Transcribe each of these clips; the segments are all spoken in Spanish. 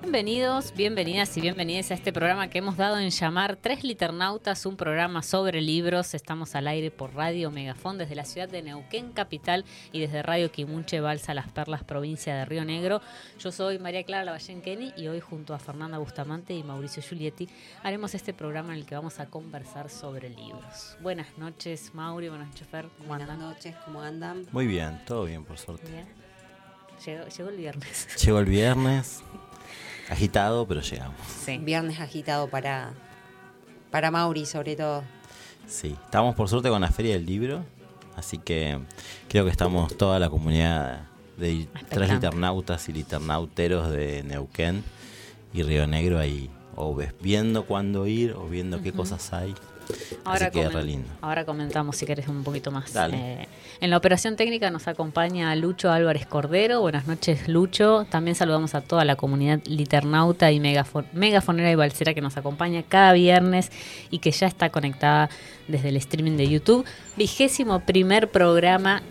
Bienvenidos, bienvenidas y bienvenidas a este programa que hemos dado en llamar Tres Liternautas, un programa sobre libros. Estamos al aire por Radio Megafón desde la ciudad de Neuquén, capital, y desde Radio Quimunche, Balsa Las Perlas, provincia de Río Negro. Yo soy María Clara Lavallén Kenny y hoy junto a Fernanda Bustamante y Mauricio Giulietti haremos este programa en el que vamos a conversar sobre libros. Buenas noches, Mauri, buenas noches, Fer. ¿Cómo buenas noches, ¿cómo andan? Muy bien, todo bien, por suerte. Llegó, llegó el viernes. Llegó el viernes. Agitado, pero llegamos. Sí. Viernes agitado para, para Mauri, sobre todo. Sí, estamos por suerte con la Feria del Libro, así que creo que estamos toda la comunidad de tres liternautas y liternauteros de Neuquén y Río Negro ahí, o viendo cuándo ir o viendo qué cosas hay. Ahora, ahora comentamos si querés un poquito más. Eh, en la operación técnica nos acompaña Lucho Álvarez Cordero. Buenas noches, Lucho. También saludamos a toda la comunidad liternauta y megafonera y balsera que nos acompaña cada viernes y que ya está conectada desde el streaming de YouTube. Vigésimo primer programa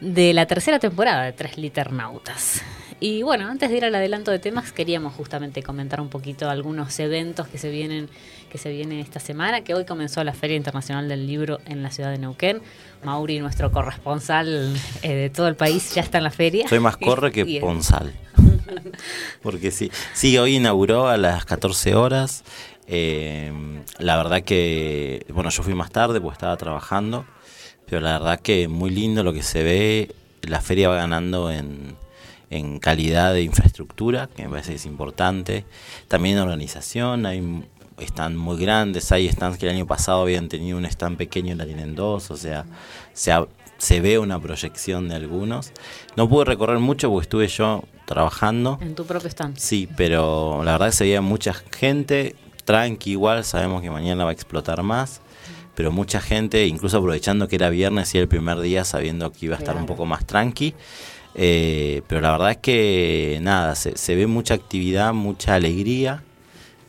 de la tercera temporada de Tres Liternautas. Y bueno, antes de ir al adelanto de temas, queríamos justamente comentar un poquito algunos eventos que se vienen que se viene esta semana, que hoy comenzó la Feria Internacional del Libro en la ciudad de Neuquén. Mauri, nuestro corresponsal eh, de todo el país, ya está en la feria. Soy más corre que ponsal. Porque sí, sí, hoy inauguró a las 14 horas. Eh, la verdad que, bueno, yo fui más tarde porque estaba trabajando, pero la verdad que muy lindo lo que se ve. La feria va ganando en, en calidad de infraestructura, que me parece que es importante. También en organización, hay están muy grandes, hay stands que el año pasado habían tenido un stand pequeño y la tienen dos, o sea, se, se ve una proyección de algunos. No pude recorrer mucho porque estuve yo trabajando. En tu propio stand. Sí, pero la verdad que se veía mucha gente, tranqui igual, sabemos que mañana va a explotar más, pero mucha gente, incluso aprovechando que era viernes y el primer día, sabiendo que iba a estar un poco más tranqui. Eh, pero la verdad es que nada, se, se ve mucha actividad, mucha alegría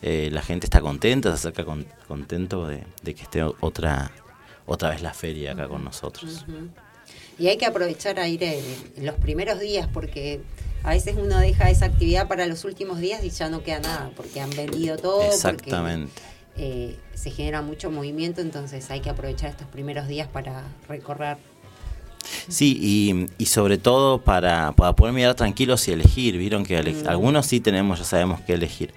eh, la gente está contenta, se acerca contento de, que esté otra, otra vez la feria acá con nosotros. Y hay que aprovechar a ir en, los primeros días porque a veces uno deja esa actividad para los últimos días y ya no queda nada porque han vendido todo. Exactamente. Eh, se genera mucho movimiento, entonces hay que aprovechar estos primeros días para recorrer Sí, y, sobre todo para, para, poder mirar tranquilos y elegir. Vieron que algunos sí tenemos, ya sabemos qué elegir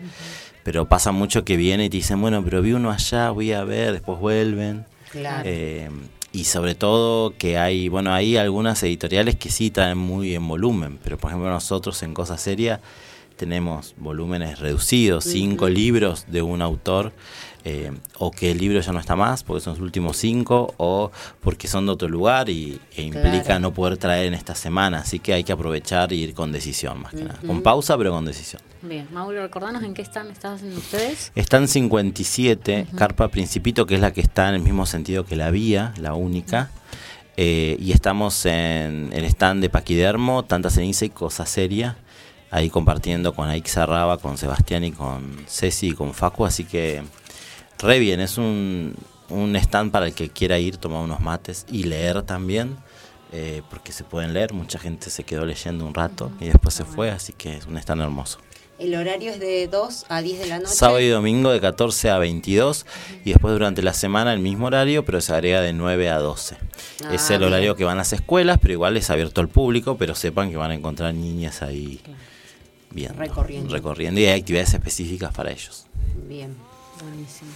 pero pasa mucho que viene y te dicen, bueno, pero vi uno allá, voy a ver, después vuelven. Claro. Eh, y sobre todo que hay, bueno, hay algunas editoriales que sí traen muy en volumen, pero por ejemplo nosotros en Cosa Seria tenemos volúmenes reducidos, cinco libros de un autor eh, o que el libro ya no está más porque son los últimos cinco, o porque son de otro lugar y, e implica no poder traer en esta semana. Así que hay que aprovechar y ir con decisión, más que nada. Con pausa, pero con decisión. Bien, Mauro, recordanos en qué están, estaban ustedes. Están 57, Carpa Principito, que es la que está en el mismo sentido que la vía, la única. Eh, y estamos en el stand de Paquidermo, Tanta Ceniza y Cosa Seria ahí compartiendo con Aixa Raba, con Sebastián y con Ceci y con Facu, así que Re bien, es un, stand para el que quiera ir, tomar unos mates y leer también. eh, porque se pueden leer. Mucha gente se quedó leyendo un rato y después se fue, así que es un stand hermoso. El horario es de 2 a 10 de la noche. Sábado y domingo de 14 a 22 y después durante la semana el mismo horario, pero se agrega de 9 a 12. es el ah, horario que van las escuelas, pero igual es abierto al público, pero sepan que van a encontrar niñas ahí viendo, recorriendo. recorriendo y hay actividades específicas para ellos. Bien, buenísimo.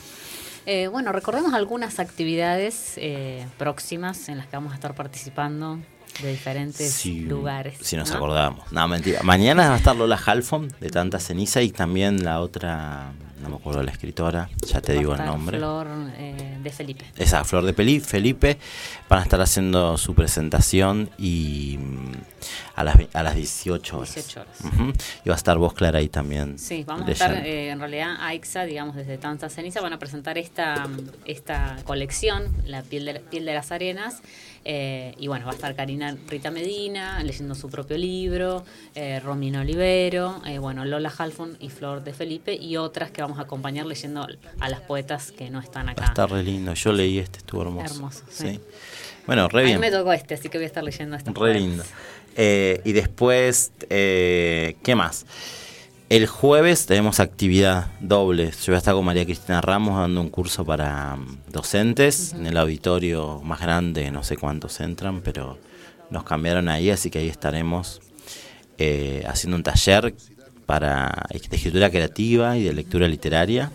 Eh, bueno, recordemos algunas actividades eh, próximas en las que vamos a estar participando de diferentes lugares. Si nos acordamos. No, mentira. Mañana va a estar Lola Halfon de Tanta Ceniza y también la otra, no me acuerdo la escritora, ya te digo el nombre. Flor eh, de Felipe. Esa, Flor de Felipe. Van a estar haciendo su presentación y mm, a las, a las 18 horas. 18 horas. Y va a estar vos, Clara, ahí también. Sí, vamos a estar, eh, en realidad, AIXA, digamos, desde Tanta Ceniza, van a presentar esta, esta colección, La piel de, piel de las arenas. Eh, y bueno, va a estar Karina Rita Medina leyendo su propio libro, eh, Romina Olivero, eh, bueno, Lola Halfon y Flor de Felipe y otras que vamos a acompañar leyendo a las poetas que no están acá. Está re lindo, yo leí este, estuvo hermoso. Hermoso, sí. Bueno, re bien. Mí me tocó este, así que voy a estar leyendo este. Re lindo. y después, ¿qué más? El jueves tenemos actividad doble. Yo voy a estar con María Cristina Ramos dando un curso para mm, docentes en el auditorio más grande, no sé cuántos entran, pero nos cambiaron ahí, así que ahí estaremos eh, haciendo un taller para escritura creativa y de lectura literaria.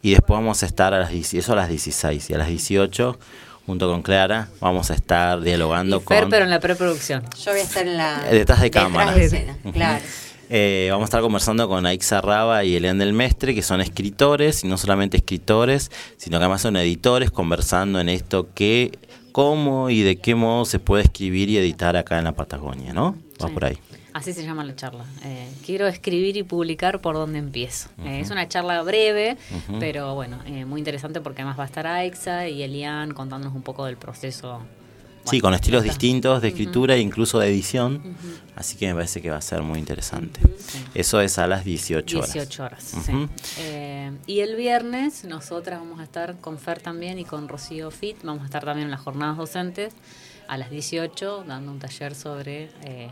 Y después vamos a estar a las eso a las 16 y a las 18 junto con Clara vamos a estar dialogando con pero en la preproducción. Yo voy a estar en la detrás de cámara. claro. Eh, vamos a estar conversando con Aixa Raba y Elian del Mestre, que son escritores, y no solamente escritores, sino que además son editores, conversando en esto que, cómo y de qué modo se puede escribir y editar acá en la Patagonia, ¿no? Va por ahí. Así se llama la charla. Eh, quiero escribir y publicar por dónde empiezo. Eh, es una charla breve, pero bueno, muy interesante porque además va a estar Aixa y Elian contándonos un poco del proceso sí, con estilos distintos de escritura e incluso de edición. Así que me parece que va a ser muy interesante. Eso es a las 18 horas. 18 horas, sí. Eh, y el viernes nosotras vamos a estar con Fer también y con Rocío Fit. Vamos a estar también en las jornadas docentes a las 18 dando un taller sobre... Eh,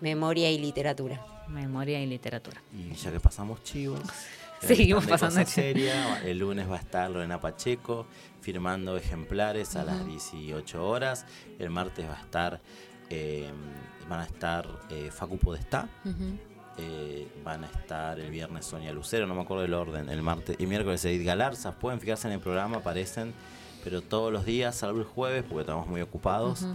memoria y literatura. Memoria y literatura. Y ya que pasamos chivos... Seguimos pasando seria. El lunes va a estar Lorena Pacheco firmando ejemplares a las 18 horas. El martes va a estar, eh, van a estar eh, Facu Podestá. Eh, van a estar el viernes Sonia Lucero, no me acuerdo el orden, el martes y miércoles Edith Galarzas. Pueden fijarse en el programa, aparecen, pero todos los días, salvo el jueves, porque estamos muy ocupados.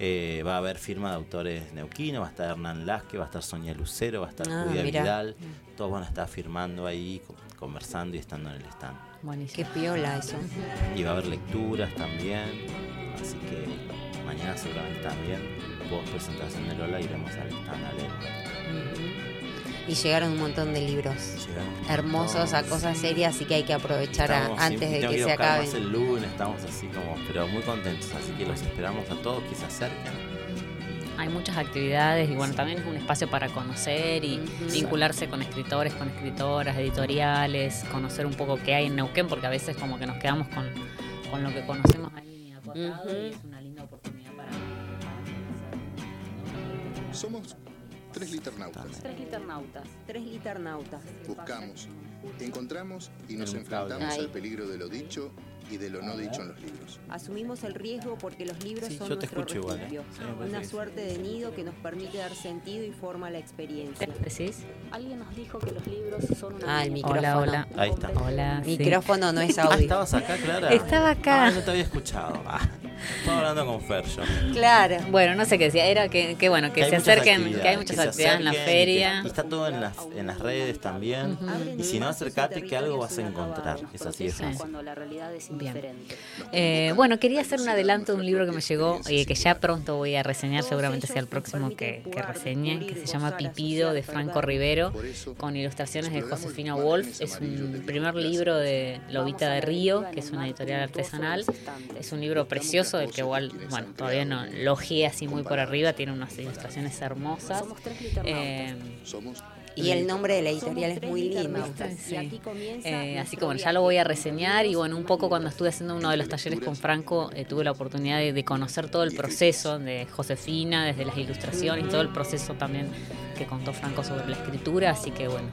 Eh, va a haber firma de autores neuquinos, va a estar Hernán Lasque, va a estar Sonia Lucero, va a estar ah, Julia Vidal. Todos van a estar firmando ahí, conversando y estando en el stand. Qué piola eso. Y va a haber lecturas también. Así que mañana seguramente también, vos presentación de Lola, iremos al stand a leer. Y llegaron un montón de libros hermosos a cosas serias, así que hay que aprovechar antes de que se acaben. el lunes, estamos así como, pero muy contentos, así que los esperamos a todos que se acerquen. Hay muchas actividades y bueno, también es un espacio para conocer y vincularse con escritores, con escritoras, editoriales, conocer un poco qué hay en Neuquén, porque a veces como que nos quedamos con, lo que conocemos ahí acotado y es una linda oportunidad para, para Somos tres liternautas. Tres liternautas. Tres liternautas. Buscamos, encontramos y nos enfrentamos al peligro de lo dicho y de lo no dicho en los libros. Asumimos el riesgo porque los libros son nuestro refugio, ¿eh? una suerte de nido que nos permite dar sentido y forma a la experiencia. Alguien nos dijo que los libros son una Ah, el micrófono. Hola, hola. Ahí está. Hola. Micrófono no es audio. Ah, estabas acá, Clara. Estaba acá. Ah, no te había escuchado. Ah, estaba hablando con Fer Claro. Bueno, no sé qué decía. Era que, que bueno, que, se acerquen, que hay muchas actividades en la feria. Y, está todo en las, en las redes también. Y si no, acércate que algo vas a encontrar. Es así de fácil. Cuando la realidad es indiferente. Eh, bueno, quería hacer un adelanto de un libro que me llegó y que ya pronto voy a reseñar, seguramente sea el próximo que, que reseñe, que se llama Pipido de Franco Rivero, con ilustraciones de Josefina Wolf. Es un primer libro de Lobita de Río, que es una editorial artesanal. Es un libro precioso, del que igual, bueno, todavía no lo así muy por arriba, tiene unas ilustraciones hermosas. Eh, Y el nombre de la editorial es muy lindo. Eh, así como ya lo voy a reseñar y bueno, un poco cuando estuve haciendo uno de los talleres con Franco, eh, tuve la oportunidad de, conocer todo el proceso de Josefina, desde las ilustraciones, y todo el proceso también que contó Franco sobre la escritura, así que bueno,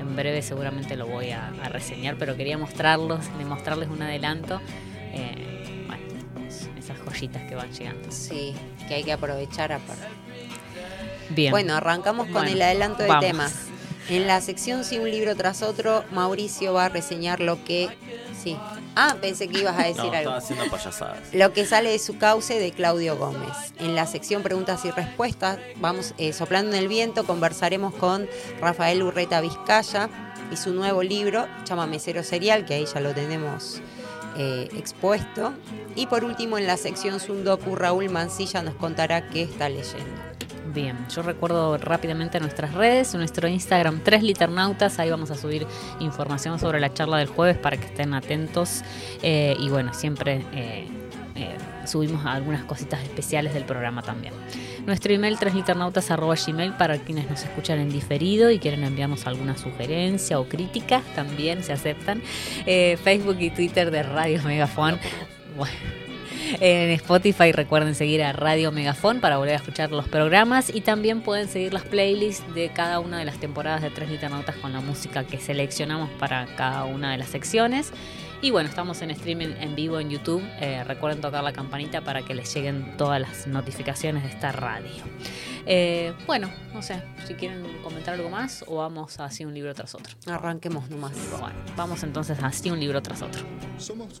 en breve seguramente lo voy a, reseñar, pero quería mostrarlos, mostrarles un adelanto. Eh, bueno, esas joyitas que van llegando. Sí, que hay que aprovechar aparte. Bien. Bueno, arrancamos con el adelanto de temas. En la sección Sí, un libro tras otro, Mauricio va a reseñar lo que. Sí. Ah, pensé que ibas a decir algo. haciendo payasadas. Lo que sale de su cauce de Claudio Gómez. En la sección Preguntas y Respuestas, vamos eh, soplando en el viento, conversaremos con Rafael Urreta Vizcaya y su nuevo libro, llama Mesero Serial, que ahí ya lo tenemos eh, expuesto. Y por último, en la sección Sundoku, Raúl Mancilla nos contará qué está leyendo. Bien, yo recuerdo rápidamente nuestras redes, nuestro Instagram Tres Liternautas, ahí vamos a subir información sobre la charla del jueves para que estén atentos eh, y bueno, siempre eh, eh, subimos algunas cositas especiales del programa también. Nuestro email tresliternautas.gmail para quienes nos escuchan en diferido y quieren enviarnos alguna sugerencia o crítica, también se aceptan. Facebook y Twitter de Radio Megafon. Bueno en Spotify recuerden seguir a Radio Megafón para volver a escuchar los programas y también pueden seguir las playlists de cada una de las temporadas de Tres Litanotas con la música que seleccionamos para cada una de las secciones. Y bueno, estamos en streaming en vivo en YouTube. Eh, recuerden tocar la campanita para que les lleguen todas las notificaciones de esta radio. Eh, bueno, no sé, si quieren comentar algo más o vamos así un libro tras otro. Arranquemos nomás. Bueno, vamos entonces así un libro tras otro. Somos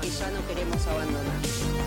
que ya no queremos abandonar.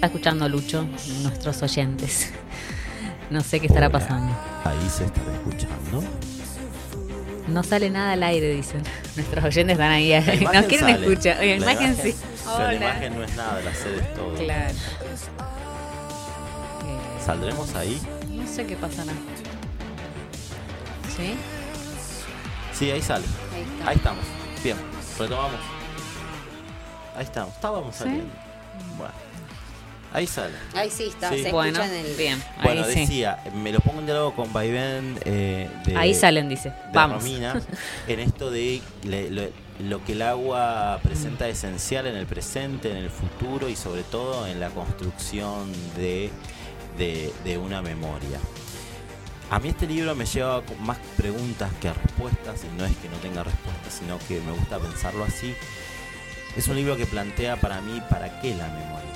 Está escuchando Lucho, nuestros oyentes. No sé qué estará pasando. Ahí se está escuchando. No sale nada al aire, dicen. Nuestros oyentes están ahí. No quieren escuchar. Oye, imagen sí. la imagen no es nada, la sed es todo. Claro. ¿Saldremos ahí? No sé qué pasará. ¿Sí? Sí, ahí sale. Ahí, estamos. Bien, retomamos. Ahí estamos. Estábamos saliendo. Bueno. Ahí sale. Ahí sí está, se bueno, en el... Bien, bueno, decía, me lo pongo en diálogo con Vaivén eh, de, Ahí salen, dice. Vamos. en esto de lo que el agua presenta esencial en el presente, en el futuro y sobre todo en la construcción de, de una memoria. A mí este libro me lleva con más preguntas que respuestas, y no es que no tenga respuestas, sino que me gusta pensarlo así. Es un libro que plantea para mí para qué la memoria.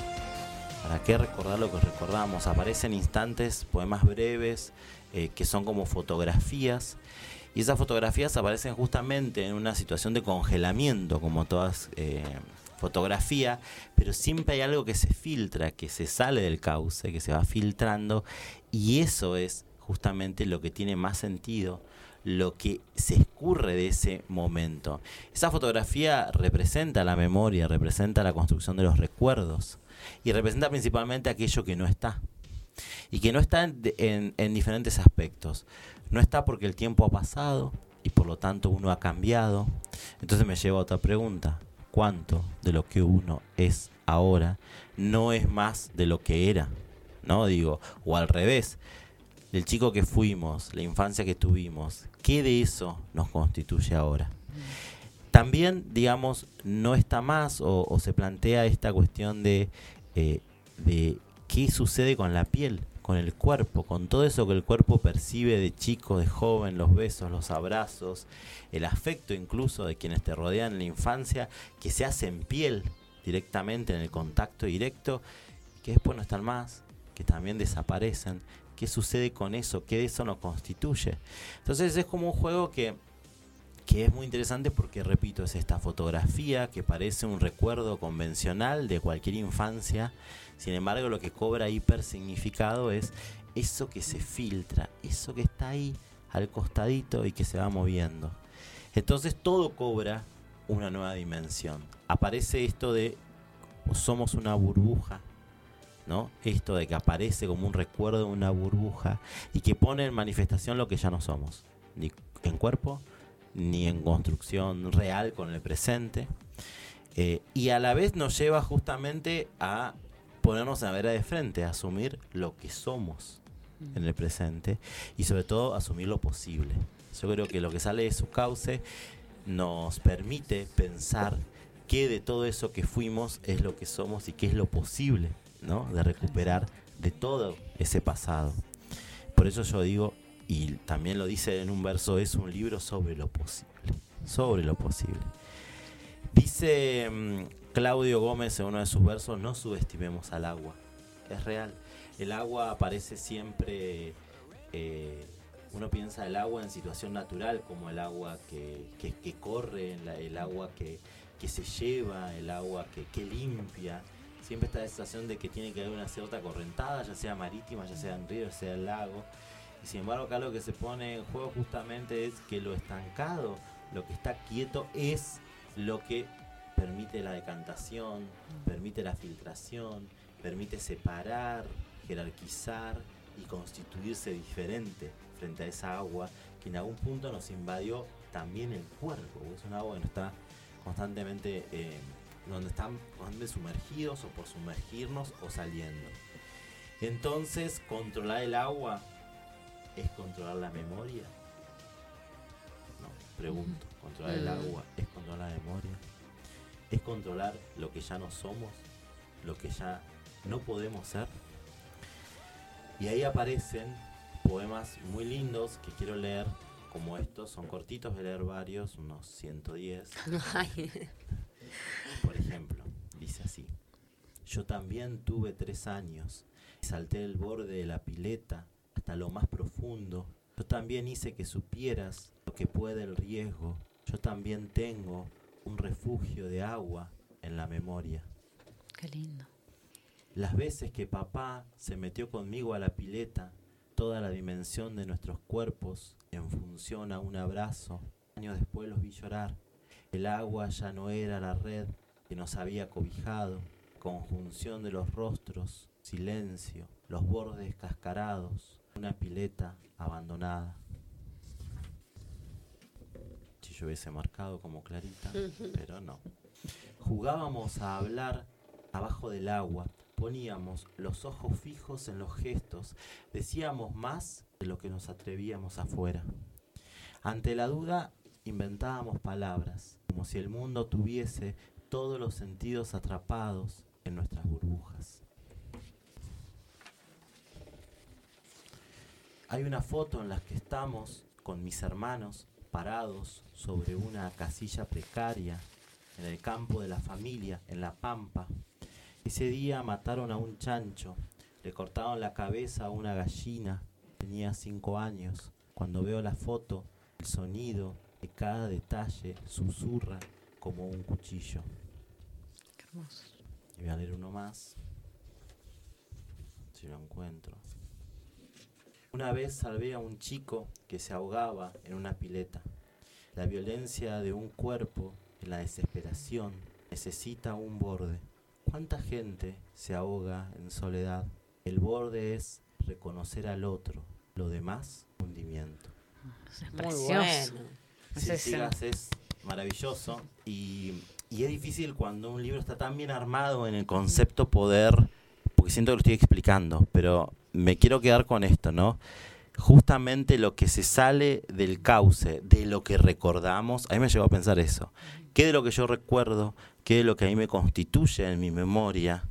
¿Para qué recordar lo que recordamos? Aparecen instantes, poemas breves, eh, que son como fotografías, y esas fotografías aparecen justamente en una situación de congelamiento, como todas eh, fotografías, pero siempre hay algo que se filtra, que se sale del cauce, que se va filtrando, y eso es justamente lo que tiene más sentido, lo que se escurre de ese momento. Esa fotografía representa la memoria, representa la construcción de los recuerdos y representa principalmente aquello que no está. Y que no está en, diferentes aspectos. No está porque el tiempo ha pasado y por lo tanto uno ha cambiado. Entonces me lleva a otra pregunta. ¿Cuánto de lo que uno es ahora no es más de lo que era? ¿No? Digo, o al revés del chico que fuimos, la infancia que tuvimos, ¿qué de eso nos constituye ahora? También, digamos, no está más o, se plantea esta cuestión de, eh, de qué sucede con la piel, con el cuerpo, con todo eso que el cuerpo percibe de chico, de joven, los besos, los abrazos, el afecto incluso de quienes te rodean en la infancia, que se hace en piel directamente, en el contacto directo, que después no están más, que también desaparecen, qué sucede con eso, qué de eso nos constituye. Entonces es como un juego que, es muy interesante porque, repito, es esta fotografía que parece un recuerdo convencional de cualquier infancia, sin embargo lo que cobra hiper significado es eso que se filtra, eso que está ahí al costadito y que se va moviendo. Entonces todo cobra una nueva dimensión. Aparece esto de somos una burbuja ¿no? Esto de que aparece como un recuerdo de una burbuja y que pone en manifestación lo que ya no somos, ni en cuerpo, ni en construcción real con el presente. Eh, y a la vez nos lleva justamente a ponernos a ver de frente, a asumir lo que somos en el presente y sobre todo asumir lo posible. Yo creo que lo que sale de su cauce nos permite pensar qué de todo eso que fuimos es lo que somos y qué es lo posible de recuperar de todo ese pasado. Por eso yo digo, y también lo dice en un verso, es un libro sobre lo posible, sobre lo posible. Dice mm, Claudio Gómez en uno de sus versos, no subestimemos al agua, es real. El agua aparece siempre, eh, uno piensa el agua en situación natural, como el agua que, que, corre, el agua que, que, se lleva, el agua que, limpia, siempre está la sensación de que tiene que haber una cierta correntada, ya sea marítima, ya sea en río, ya sea en lago. Y sin embargo acá lo que se pone en juego justamente es que lo estancado, lo que está quieto es lo que permite la decantación, permite la filtración, permite separar, jerarquizar y constituirse diferente frente a esa agua que en algún punto nos invadió también el cuerpo, es un agua que nos está constantemente eh, donde están sumergidos o por sumergirnos o saliendo. Entonces, controlar el agua es controlar la memoria. No, pregunto, controlar el agua es controlar la memoria. Es controlar lo que ya no somos, lo que ya no podemos ser. Y ahí aparecen poemas muy lindos que quiero leer, como estos, son cortitos, a leer varios, unos 110. Por ejemplo, dice así, yo también tuve tres años, salté el borde de la pileta hasta lo más profundo, yo también hice que supieras lo que puede el riesgo, yo también tengo un refugio de agua en la memoria. Qué lindo. Las veces que papá se metió conmigo a la pileta, toda la dimensión de nuestros cuerpos en función a un abrazo, años después los vi llorar. El agua ya no era la red que nos había cobijado, conjunción de los rostros, silencio, los bordes cascarados, una pileta abandonada. Si yo hubiese marcado como clarita, pero no. Jugábamos a hablar abajo del agua, poníamos los ojos fijos en los gestos, decíamos más de lo que nos atrevíamos afuera. Ante la duda, inventábamos palabras, como si el mundo tuviese todos los sentidos atrapados en nuestras burbujas. Hay una foto en la que estamos con mis hermanos parados sobre una casilla precaria en el campo de la familia, en la pampa. Ese día mataron a un chancho, le cortaron la cabeza a una gallina, tenía cinco años. Cuando veo la foto, el sonido de cada detalle susurra como un cuchillo. Qué hermoso. Y voy a leer uno más, si lo encuentro. Una vez salvé a un chico que se ahogaba en una pileta. La violencia de un cuerpo en la desesperación necesita un borde. ¿Cuánta gente se ahoga en soledad? El borde es reconocer al otro, lo demás, hundimiento. Es precioso. es maravilloso y, y es difícil cuando un libro está tan bien armado en el concepto poder, porque siento que lo estoy explicando, pero me quiero quedar con esto, ¿no? Justamente lo que se sale del cauce, de lo que recordamos, a mí me llevó a pensar eso. ¿Qué de lo que yo recuerdo, qué de lo que a mí me constituye en mi memoria,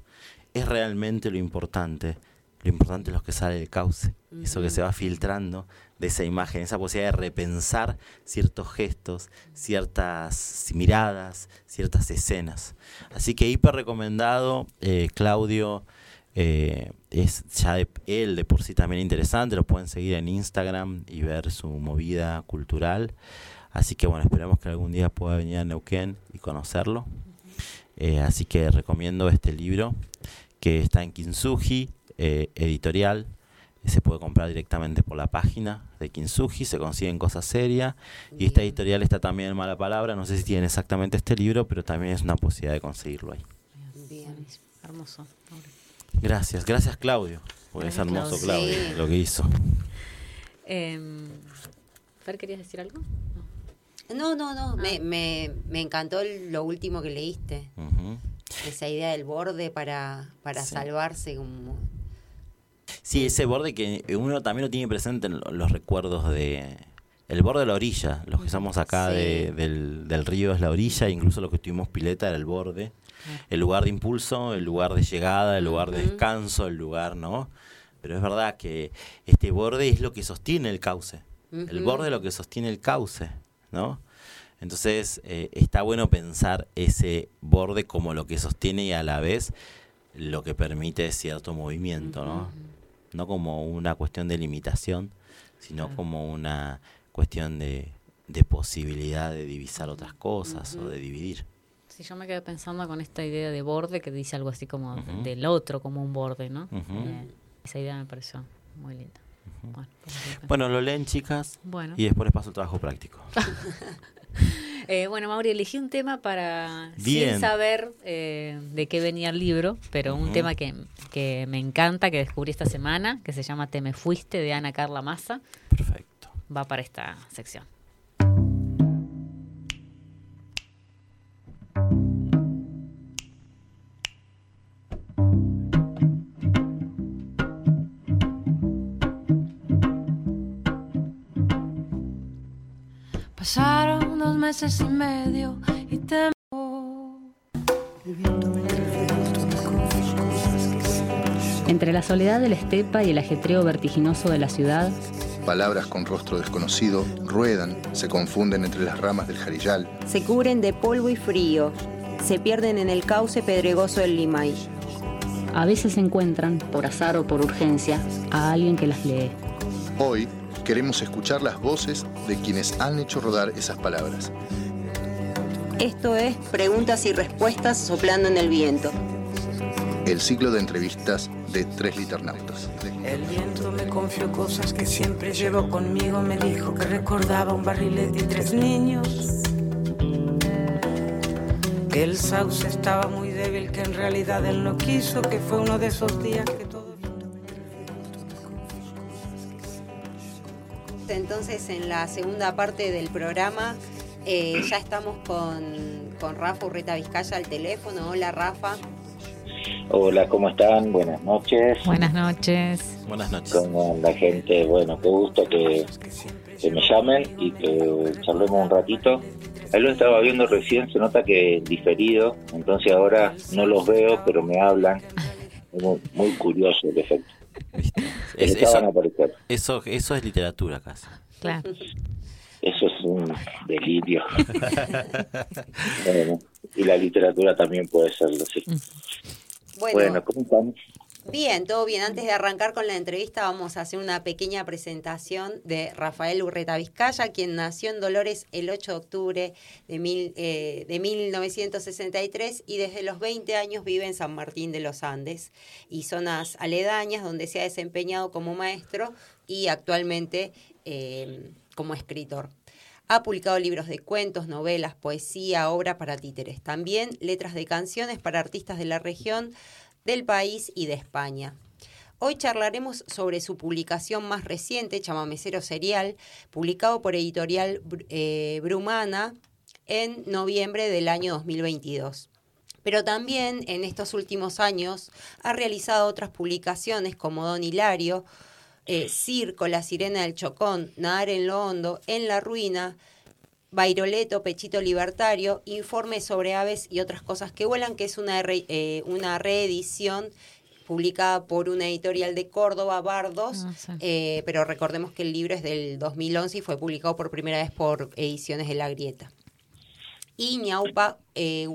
es realmente lo importante? Lo importante es lo que sale del cauce, eso que se va filtrando de esa imagen, esa posibilidad de repensar ciertos gestos, ciertas miradas, ciertas escenas. Así que hiper recomendado, eh, Claudio eh, es ya de, él de por sí también interesante, lo pueden seguir en Instagram y ver su movida cultural. Así que bueno, esperamos que algún día pueda venir a Neuquén y conocerlo. Eh, así que recomiendo este libro que está en Kinsugi, eh, editorial. Se puede comprar directamente por la página de Kinsugi, se consiguen cosas serias. Y esta editorial está también en Mala Palabra. No sé si tienen exactamente este libro, pero también es una posibilidad de conseguirlo ahí. Bien, hermoso. Gracias, gracias Claudio, por es hermoso Claudio, lo que hizo. Eh, Fer, ¿querías decir algo? No, no, no, Me, me, me, encantó lo último que leíste. Esa idea del borde para, para salvarse como... Sí, ese borde que uno también lo tiene presente en los recuerdos de... El borde de la orilla, los que estamos acá del, del, río es la orilla, incluso los que estuvimos pileta era el borde el lugar de impulso, el lugar de llegada, el lugar de descanso, el lugar, ¿no? Pero es verdad que este borde es lo que sostiene el cauce. El borde es lo que sostiene el cauce, ¿no? Entonces eh, está bueno pensar ese borde como lo que sostiene y a la vez lo que permite cierto movimiento, ¿no? No como una cuestión de limitación, sino como una cuestión de, de, posibilidad de divisar otras cosas o de dividir. Sí, yo me quedé pensando con esta idea de borde que dice algo así como del otro, como un borde, ¿no? Eh, esa idea me pareció muy linda. bueno, lo leen chicas bueno. y después les paso el trabajo práctico. eh, bueno, Mauri, elegí un tema para, sin saber eh, de qué venía el libro, pero un tema que, que me encanta, que descubrí esta semana, que se llama Te me fuiste, de Ana Carla Massa. Perfecto. Va para esta sección. Pasaron dos meses y medio y te... Entre la soledad de la estepa y el ajetreo vertiginoso de la ciudad, Palabras con rostro desconocido ruedan, se confunden entre las ramas del jarillal. Se cubren de polvo y frío, se pierden en el cauce pedregoso del Limay. A veces encuentran, por azar o por urgencia, a alguien que las lee. Hoy queremos escuchar las voces de quienes han hecho rodar esas palabras. Esto es Preguntas y Respuestas soplando en el viento. El ciclo de entrevistas de tres liternautas. El viento me confió cosas que siempre llevo conmigo. Me dijo que recordaba un barrilete y tres niños. que el sauce estaba muy débil, que en realidad él no quiso, que fue uno de esos días que todo... Entonces en la segunda parte del programa eh, ya estamos con, con Rafa Urreta Vizcaya al teléfono. Hola Rafa. Hola, ¿cómo están? Buenas noches. Buenas noches. Buenas noches. Como la gente, bueno, qué gusto que, que me llamen y que charlemos un ratito. Ahí lo estaba viendo recién, se nota que diferido, entonces ahora no los veo, pero me hablan. Muy, muy curioso el efecto. Es- a eso, aparecer. eso, eso es literatura casi. Claro. Eso es un delirio. Bueno, y la literatura también puede serlo, sí. Bueno, Bueno, ¿cómo están? Bien, todo bien. Antes de arrancar con la entrevista vamos a hacer una pequeña presentación de Rafael Urreta Vizcaya, quien nació en Dolores el 8 de octubre de, mil, eh, de 1963 y desde los 20 años vive en San Martín de los Andes y zonas aledañas donde se ha desempeñado como maestro y actualmente eh, como escritor. Ha publicado libros de cuentos, novelas, poesía, obra para títeres. También letras de canciones para artistas de la región, del país y de España. Hoy charlaremos sobre su publicación más reciente, Chamamecero Serial, publicado por editorial eh, Brumana en noviembre del año 2022. Pero también en estos últimos años ha realizado otras publicaciones como Don Hilario, eh, Circo, La Sirena del Chocón, Nadar en lo Hondo, En la Ruina, Bairoleto, Pechito Libertario, Informe sobre aves y otras cosas que vuelan, que es una, re- eh, una reedición publicada por una editorial de Córdoba, Bardos, Ah, eh, pero recordemos que el libro es del 2011 y fue publicado por primera vez por Ediciones de la Grieta. Y Ñaupa eh,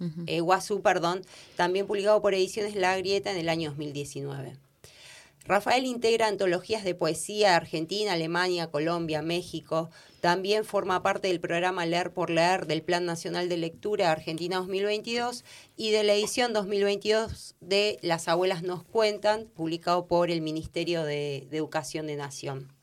ujú. eh, Guazú, perdón, también publicado por Ediciones La Grieta en el año 2019. Rafael integra antologías de poesía Argentina, Alemania, Colombia, México. También forma parte del programa Leer por Leer del Plan Nacional de Lectura Argentina 2022 y de la edición 2022 de Las Abuelas Nos Cuentan, publicado por el Ministerio de, de Educación de Nación.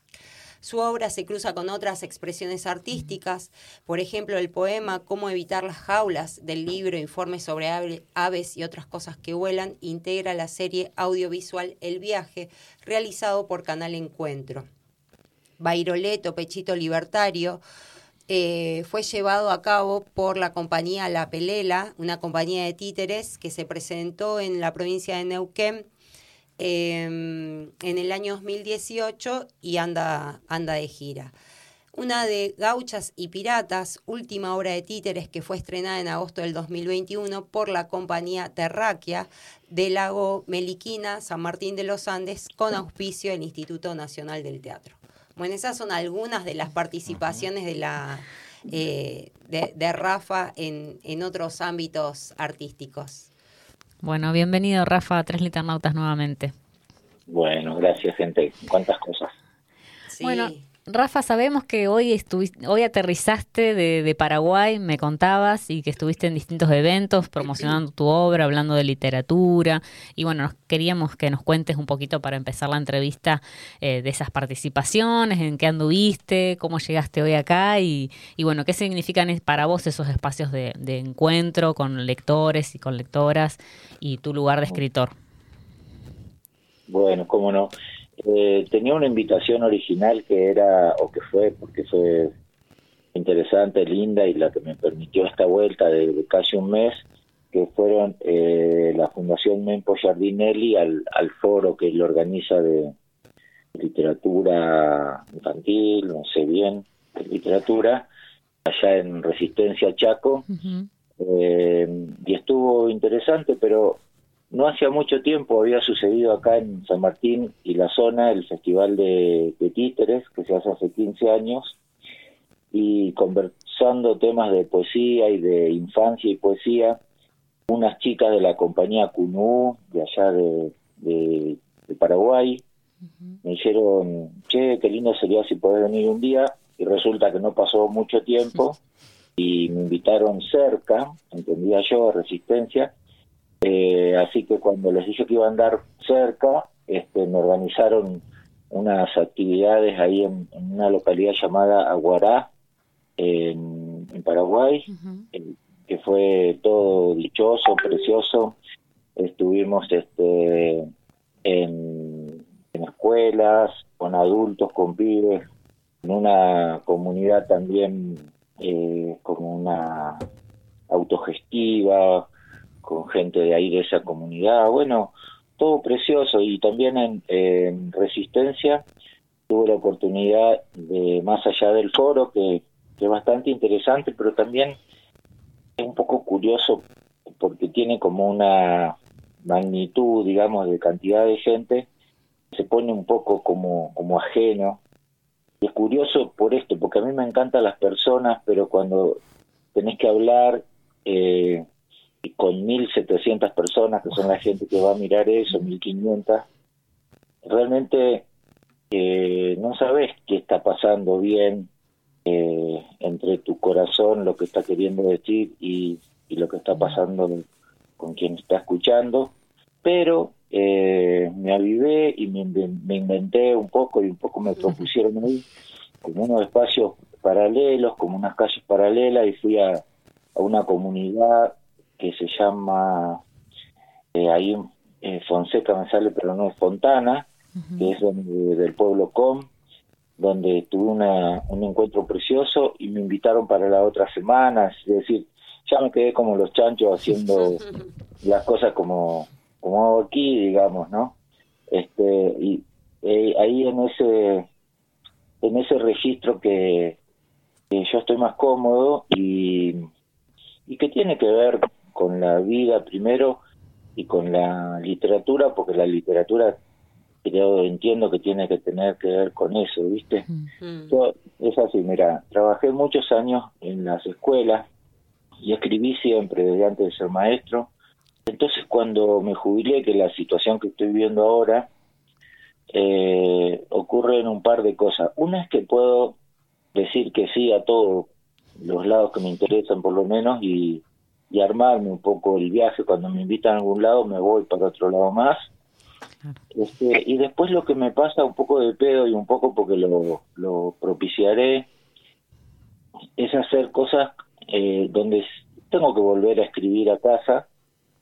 Su obra se cruza con otras expresiones artísticas, por ejemplo, el poema Cómo evitar las jaulas del libro Informes sobre ave- aves y otras cosas que vuelan, integra la serie audiovisual El viaje, realizado por Canal Encuentro. Bairoleto, Pechito Libertario, eh, fue llevado a cabo por la compañía La Pelela, una compañía de títeres que se presentó en la provincia de Neuquén eh, en el año 2018 y anda, anda de gira. Una de Gauchas y Piratas, última obra de títeres que fue estrenada en agosto del 2021 por la compañía Terráquea de Lago Meliquina, San Martín de los Andes, con auspicio del Instituto Nacional del Teatro. Bueno, esas son algunas de las participaciones de la eh, de, Rafa en otros ámbitos artísticos. Bueno, bienvenido Rafa a Tres Liternautas nuevamente. Bueno, gracias, gente. ¿Cuántas cosas? Sí. Bueno, Rafa, sabemos que hoy estuviste, hoy aterrizaste de, de Paraguay, me contabas, y que estuviste en distintos eventos promocionando tu obra, hablando de literatura. Y bueno, nos queríamos que nos cuentes un poquito para empezar la entrevista eh, de esas participaciones, en qué anduviste, cómo llegaste hoy acá y, y bueno, qué significan para vos esos espacios de, de encuentro con lectores y con lectoras y tu lugar de escritor. Bueno, cómo no. Eh, tenía una invitación original que era, o que fue, porque fue interesante, linda y la que me permitió esta vuelta de, casi un mes, que fueron eh, la Fundación Mempo Giardinelli al, al foro que él organiza de literatura infantil, no sé bien, de literatura, allá en Resistencia Chaco. Eh, y estuvo interesante, pero no hacía mucho tiempo había sucedido acá en San Martín y la zona el Festival de, de Títeres, que se hace hace 15 años, y conversando temas de poesía y de infancia y poesía, unas chicas de la compañía Cunú, de allá de, de- de Paraguay, me dijeron, che, qué lindo sería si podés venir un día, y resulta que no pasó mucho tiempo, y me invitaron cerca, entendía yo, a Resistencia, eh, así que cuando les dije que iba a andar cerca, este, me organizaron unas actividades ahí en, en una localidad llamada Aguará, en, en Paraguay, en- que fue todo dichoso, precioso. Estuvimos este, en, escuelas, con adultos, con pibes, en una comunidad también eh, como una autogestiva, con gente de ahí de esa comunidad. Bueno, todo precioso y también en, Resistencia tuve la oportunidad de, más allá del foro, que, es bastante interesante, pero también es un poco curioso porque tiene como una magnitud, digamos, de cantidad de gente, se pone un poco como, como ajeno. Y es curioso por esto, porque a mí me encantan las personas, pero cuando tenés que hablar eh, con 1.700 personas, que son la gente que va a mirar eso, 1.500, realmente eh, no sabes qué está pasando bien eh, entre tu corazón, lo que está queriendo decir y, lo que está pasando con quien está escuchando, pero eh, me avivé y me, inventé un poco y un poco me propusieron ahí como unos espacios paralelos, como unas calles paralelas y fui a, a una comunidad que se llama, eh, ahí eh, Fonseca me sale, pero no es Fontana, que es del pueblo Com, donde tuve una, un encuentro precioso y me invitaron para la otra semana, es decir, ya me quedé como los chanchos haciendo las cosas como, como hago aquí, digamos, ¿no? Este, y eh, ahí en ese, en ese registro que, que yo estoy más cómodo y, y que tiene que ver con la vida primero y con la literatura, porque la literatura yo entiendo que tiene que tener que ver con eso, ¿viste? Mm. es así, mira, trabajé muchos años en las escuelas y escribí siempre desde antes de ser maestro. Entonces cuando me jubilé, que la situación que estoy viviendo ahora, eh, ocurren un par de cosas. Una es que puedo decir que sí a todos los lados que me interesan por lo menos y y armarme un poco el viaje. Cuando me invitan a algún lado me voy para otro lado más. Este, y después lo que me pasa un poco de pedo y un poco porque lo, lo propiciaré es hacer cosas eh, donde tengo que volver a escribir a casa,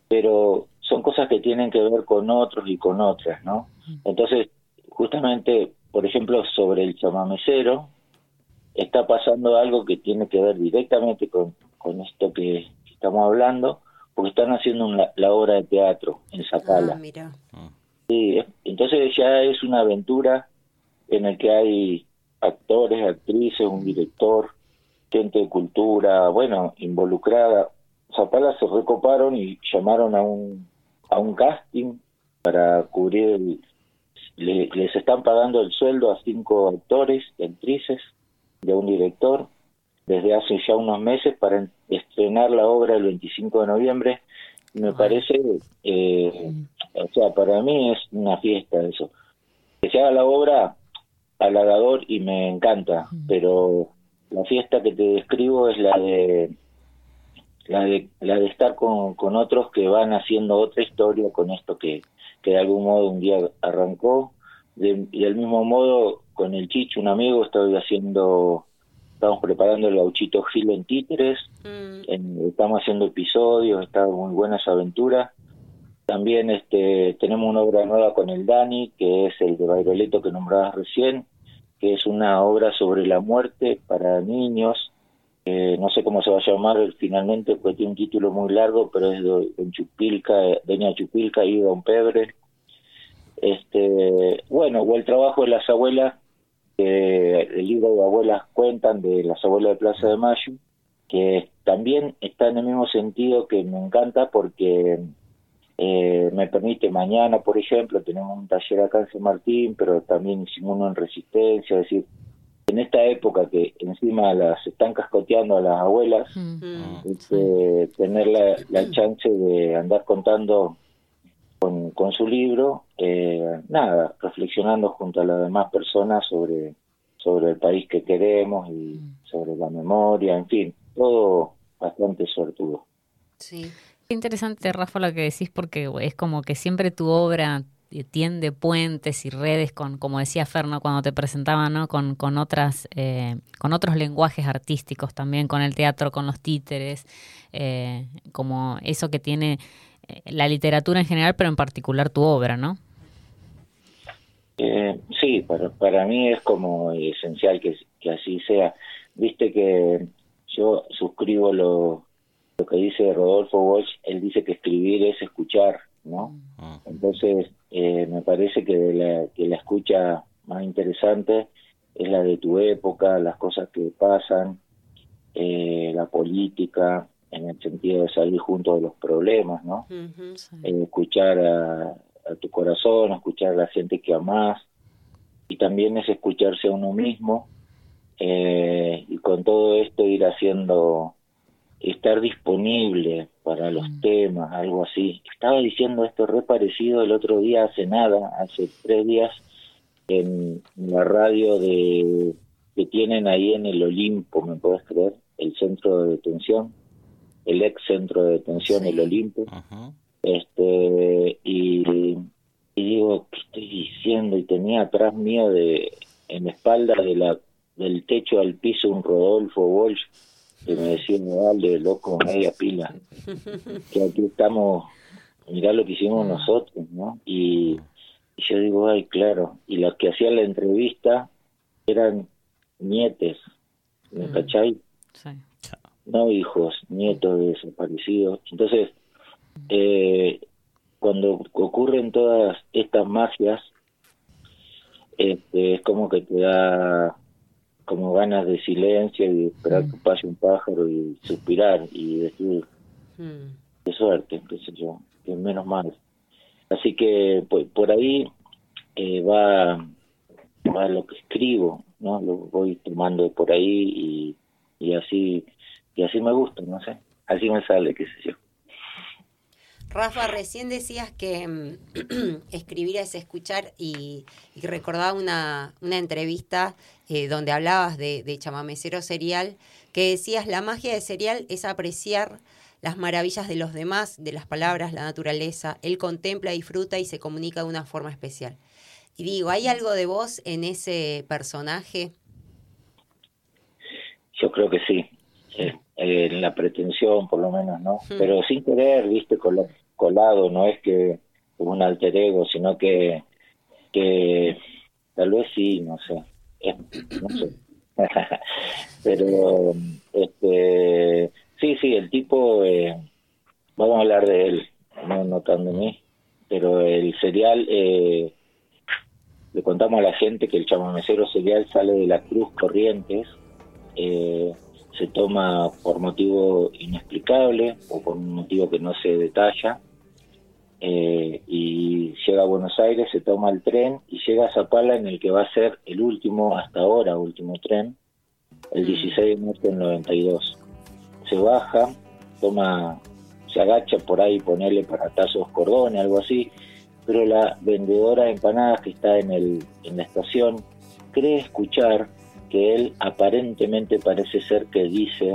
pero son cosas que tienen que ver con otros y con otras, ¿no? Entonces, justamente, por ejemplo, sobre el chamamecero, está pasando algo que tiene que ver directamente con, con esto que, estamos hablando, porque están haciendo la obra de teatro en Zapala. Ah, mira. Sí, entonces ya es una aventura en el que hay actores, actrices, un director, gente de cultura, bueno, involucrada. Zapala se recoparon y llamaron a un, a un casting para cubrir el, les están pagando el sueldo a cinco actores y actrices de un director desde hace ya unos meses para estrenar la obra el 25 de noviembre. Me parece, eh, o sea, para mí es una fiesta eso. Que se haga la obra, halagador y me encanta, pero la fiesta que te describo es la de la de la de estar con, con otros que van haciendo otra historia con esto que, que de algún modo un día arrancó y del mismo modo con el Chicho un amigo estoy haciendo estamos preparando el gauchito Gil en títeres, mm. estamos haciendo episodios, está muy buena esa aventura. También este, tenemos una obra nueva con el Dani, que es el de Bairoleto que nombrabas recién, que es una obra sobre la muerte para niños. no sé cómo se va a llamar finalmente, porque tiene un título muy largo, pero es de, Chupilca, Doña Chupilca y Don Pebre. Este, bueno, o el trabajo de las abuelas el libro de abuelas cuentan de las abuelas de Plaza de Mayo, que también está en el mismo sentido que me encanta porque eh, me permite mañana, por ejemplo, tenemos un taller acá en San Martín, pero también hicimos uno en Resistencia, es decir, en esta época que encima las están cascoteando a las abuelas, mm. este, tener la, la chance de andar contando con, con su libro, eh, nada, reflexionando junto a las demás personas sobre, sobre el país que queremos y mm. sobre la memoria, en fin, todo bastante suertudo. Sí. Qué interesante, Rafa, lo que decís, porque es como que siempre tu obra tiende puentes y redes con, como decía Ferno cuando te presentaba, ¿no? con, con, otras, eh, con otros lenguajes artísticos también, con el teatro, con los títeres, eh, como eso que tiene la literatura en general, pero en particular tu obra, ¿no? sí, para, para mí es como esencial que, que así sea. Viste que yo suscribo lo, lo que dice Rodolfo Walsh, él dice que escribir es escuchar, ¿no? Ah. Entonces, eh, me parece que, la, que la escucha más interesante es la de tu época, las cosas que pasan, eh, la política, en el sentido de salir junto de los problemas, ¿no? Eh, escuchar a, tu corazón, escuchar a la gente que amás, y también es escucharse a uno mismo, y con todo esto ir haciendo estar disponible para los mm. temas, algo así. Estaba diciendo esto re parecido el otro día, hace nada, hace tres días, en la radio de que tienen ahí en el Olimpo, ¿me puedes creer? El centro de detención, el ex centro de detención, el Olimpo. Este, y, digo, ¿qué estoy diciendo? Y tenía atrás mío de, en espalda de la, del techo al piso un Rodolfo Walsh que me decía, dale, loco, media pila, que aquí estamos, mirá lo que hicimos nosotros, ¿no? Y, yo digo, ay, claro, y los que hacían la entrevista eran nietes, ¿me mm. cachai? Sí. No hijos, nietos de desaparecidos. Entonces, eh, cuando ocurren todas estas magias, este, es como que te da como ganas de silencio y esperar mm. que pase un pájaro y suspirar y decir mm. qué suerte, qué sé yo, que menos mal. Así que pues, por ahí eh, va, va lo que escribo, ¿no? Lo voy tomando por ahí y, y así y así me gusta, no sé, así me sale, qué sé yo. Rafa, recién decías que mm, escribir es escuchar y, recordaba una, una entrevista eh, donde hablabas de, de chamamecero serial, que decías la magia de serial es apreciar las maravillas de los demás, de las palabras, la naturaleza. Él contempla, disfruta y se comunica de una forma especial. Y digo, ¿hay algo de vos en ese personaje? Yo creo que sí, eh, en la pretensión por lo menos, ¿no? Hmm. Pero sin querer, viste, colado, no es que un alter ego, sino que, que tal vez sí, no sé, no sé. Pero, este, sí, sí, el tipo, eh, vamos a hablar de él, no, no tan de mí, pero el serial, eh, le contamos a la gente que el chamamecero serial sale de la Cruz Corrientes, eh, se toma por motivo inexplicable o por un motivo que no se detalla eh, y llega a Buenos Aires, se toma el tren y llega a Zapala en el que va a ser el último, hasta ahora, último tren, el 16 mm. de marzo del 92. Se baja, toma, se agacha por ahí, ponerle para tazos cordones, algo así, pero la vendedora de empanadas que está en, el, en la estación cree escuchar que él aparentemente parece ser que dice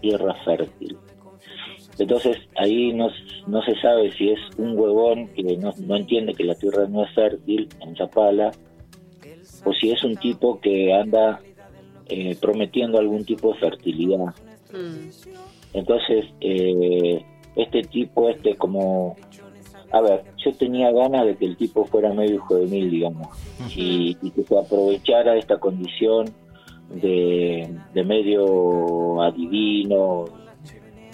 tierra fértil. Entonces ahí no, no se sabe si es un huevón que no, no entiende que la tierra no es fértil en Zapala o si es un tipo que anda eh, prometiendo algún tipo de fertilidad. Mm. Entonces, eh, este tipo, este como... A ver, yo tenía ganas de que el tipo fuera medio hijo de mil, digamos, y, y que se aprovechara esta condición de, de medio adivino,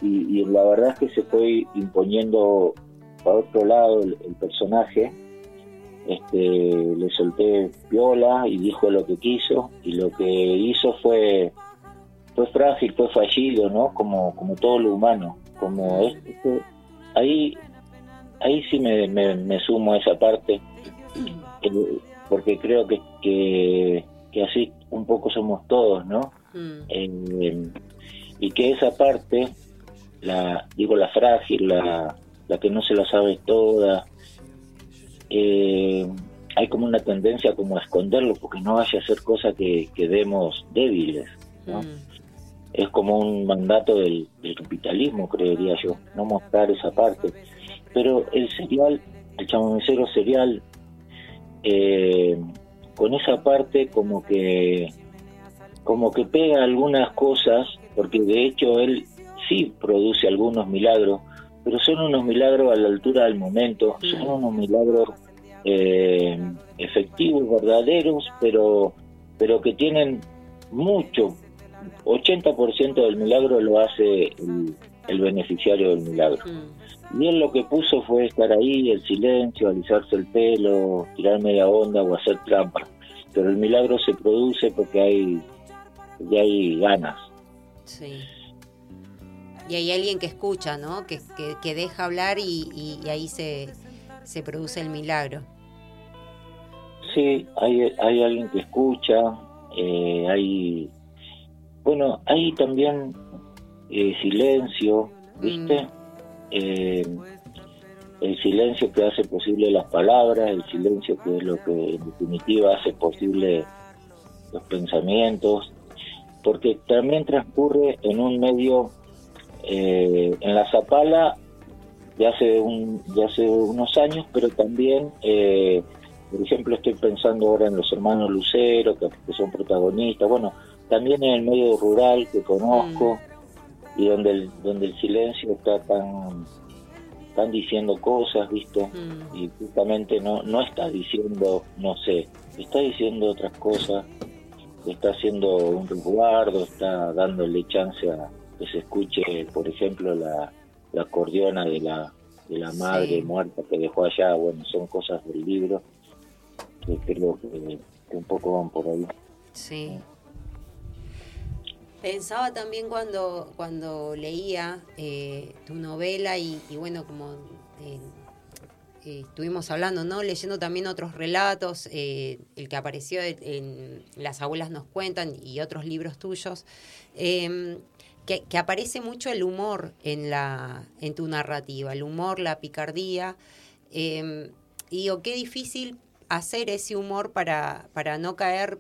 y, la verdad es que se fue imponiendo para otro lado el, personaje. Este le solté viola y dijo lo que quiso y lo que hizo fue fue frágil fue fallido no como como todo lo humano como este, ahí ahí sí me, me, sumo a esa parte eh, porque creo que, que, que así un poco somos todos no mm. eh, y que esa parte la digo la frágil, la, la que no se la sabe toda. Eh, hay como una tendencia como a esconderlo porque no vaya a ser cosa que, que demos débiles. ¿no? Mm. Es como un mandato del, del, capitalismo, creería yo, no mostrar esa parte. Pero el serial el chamamecero serial, eh, con esa parte como que como que pega algunas cosas, porque de hecho él sí produce algunos milagros, pero son unos milagros a la altura del momento, son unos milagros eh, efectivos, verdaderos, pero, pero que tienen mucho, 80% del milagro lo hace el, beneficiario del milagro. Mm. Y él lo que puso fue estar ahí, el silencio, alisarse el pelo, tirar media onda o hacer trampa. Pero el milagro se produce porque hay, ya hay ganas. Sí. Y hay alguien que escucha, ¿no? Que, que, deja hablar y, ahí se, se, produce el milagro. Sí, hay, hay alguien que escucha, eh, hay... Bueno, hay también eh, silencio, ¿viste? Mm. Eh, el silencio que hace posible las palabras, el silencio que es lo que en definitiva hace posible los pensamientos, porque también transcurre en un medio eh, en la Zapala de hace, un, de hace unos años, pero también, eh, por ejemplo, estoy pensando ahora en los hermanos Lucero, que, son protagonistas, bueno, también en el medio rural que conozco y donde el, donde el silencio está tan están diciendo cosas, ¿viste? Mm. Y justamente no, no está diciendo, no sé, está diciendo otras cosas, está haciendo un resguardo, está dándole chance a, que se escuche, por ejemplo, la, la acordeona de la, de la madre muerta que dejó allá, bueno, son cosas del libro que creo que, un poco van por ahí. Sí. Pensaba también cuando, cuando leía eh, tu novela y, bueno, como eh, eh, estuvimos hablando, ¿no? Leyendo también otros relatos, el que apareció en Las abuelas nos cuentan y otros libros tuyos que, aparece mucho el humor en, la, en tu narrativa, el humor, la picardía. Eh, y digo, qué difícil hacer ese humor para, para no caer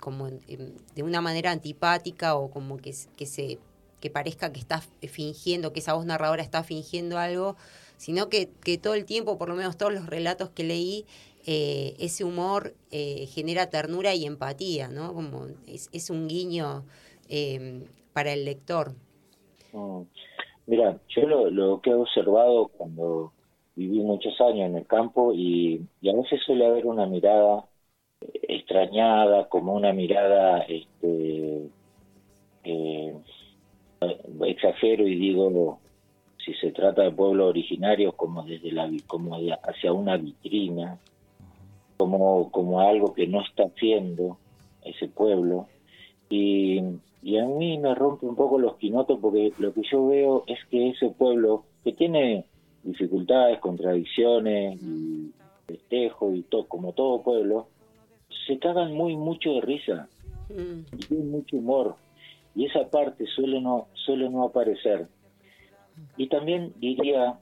como de una manera antipática o como que, que, se, que parezca que estás fingiendo, que esa voz narradora está fingiendo algo, sino que, que todo el tiempo, por lo menos todos los relatos que leí, eh, ese humor eh, genera ternura y empatía, ¿no? Como es, es un guiño eh, para el lector? Mm. Mira, yo lo, que he observado cuando viví muchos años en el campo y, a veces suele haber una mirada extrañada, como una mirada, este, eh, exagero y digo, si se trata de pueblos originarios, como desde la, como hacia una vitrina, como, como algo que no está haciendo ese pueblo. Y y a mí me rompe un poco los quinotos porque lo que yo veo es que ese pueblo que tiene dificultades, contradicciones y festejo y todo, como todo pueblo, se cagan muy mucho de risa mm. y tienen mucho humor. Y esa parte suele no suele no aparecer. Y también diría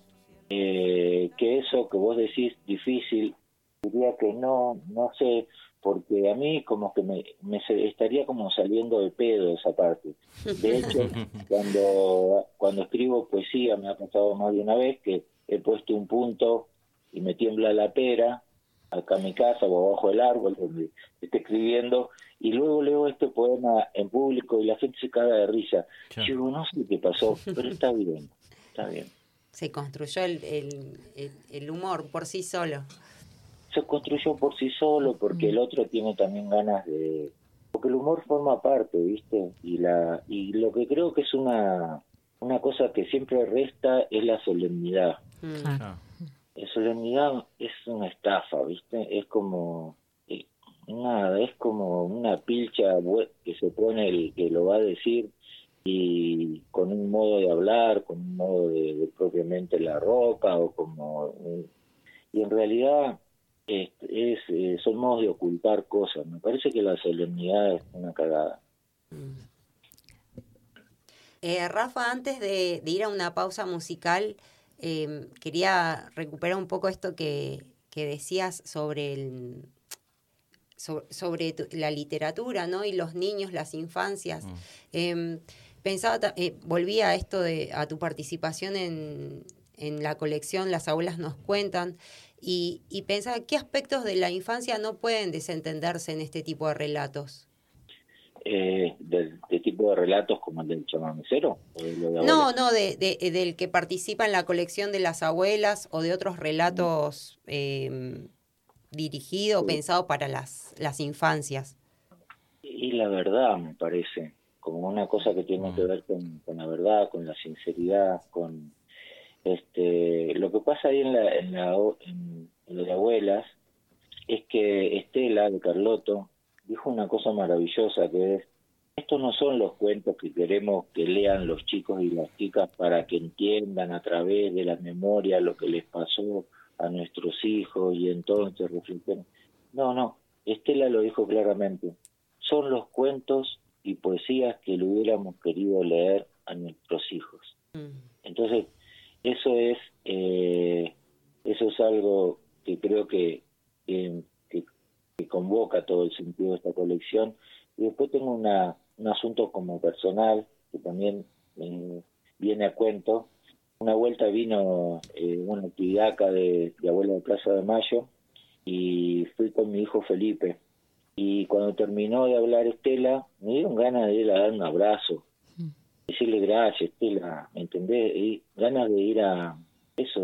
eh, que eso que vos decís difícil diría que no no sé porque a mí como que me, estaría como saliendo de pedo esa parte. De hecho, cuando, cuando escribo poesía me ha pasado más de una vez que he puesto un punto y me tiembla la pera acá en mi casa o abajo del árbol donde estoy escribiendo y luego leo este poema en público y la gente se caga de risa. Yo digo, no sé qué pasó, pero está bien, está bien. Se construyó el, el humor por sí solo se construyó por sí solo porque el otro tiene también ganas de porque el humor forma parte viste y la y lo que creo que es una una cosa que siempre resta es la solemnidad. Mm. la solemnidad es una estafa viste es como eh, nada es como una pilcha que se pone el que lo va a decir y con un modo de hablar con un modo de, propiamente la roca o como y en realidad es, eh, son modos de ocultar cosas. Me parece que la solemnidad es una cagada. Eh, Rafa, antes de, ir a una pausa musical, em, quería recuperar un poco esto que, decías sobre el, sobre, la literatura, ¿no? Y los niños, las infancias. Mm. Em, pensaba, eh, volvía a esto de a tu participación en, en la colección Las abuelas nos cuentan. Y, y pensaba, ¿qué aspectos de la infancia no pueden desentenderse en este tipo de relatos? Eh, del, de tipo de relatos como el del chamamecero? no, no, de, del que participa en la colección de las abuelas o de otros relatos eh, dirigidos, pensados para las, las infancias. Y la verdad, me parece, como una cosa que tiene que ver con, con la verdad, con la sinceridad, con este lo que pasa ahí en la, en la en lo de abuelas es que Estela de Carloto dijo una cosa maravillosa que es, estos no son los cuentos que queremos que lean los chicos y las chicas para que entiendan a través de la memoria lo que les pasó a nuestros hijos y entonces reflexionen. No, no, Estela lo dijo claramente, son los cuentos y poesías que le hubiéramos querido leer a nuestros hijos. Mm. Entonces, eso es, eh, eso es algo que creo que, que convoca todo el sentido de esta colección. Y después tengo una, un asunto como personal, que también eh, viene a cuento. Una vuelta vino eh, una actividad acá de, de Abuela de Plaza de Mayo y fui con mi hijo Felipe. Y cuando terminó de hablar Estela, me dieron ganas de ir a dar un abrazo. Decirle gracias Estela, ¿me entendés? Y ganas de ir a eso,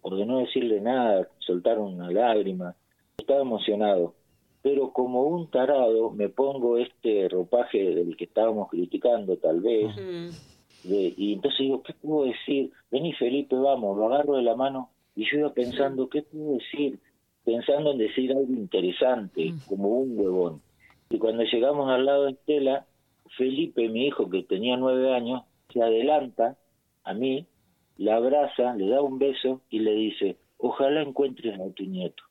o de no decirle nada, soltar una lágrima estaba emocionado, pero como un tarado me pongo este ropaje del que estábamos criticando tal vez, y entonces digo, ¿qué puedo decir? Vení Felipe, vamos, lo agarro de la mano y yo iba pensando, ¿qué puedo decir? Pensando en decir algo interesante, como un huevón. Y cuando llegamos al lado de Estela, Felipe, mi hijo que tenía nueve años, se adelanta a mí, la abraza, le da un beso y le dice, ojalá encuentres a tu nieto.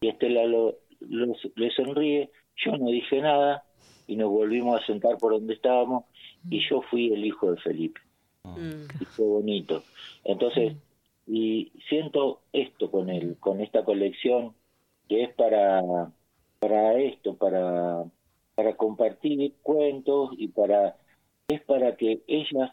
Y Estela lo, le sonríe, yo no dije nada y nos volvimos a sentar por donde estábamos y yo fui el hijo de Felipe. Mm. Y fue bonito. Entonces, y siento esto con él, con esta colección que es para para esto, para para compartir cuentos y para es para que ellas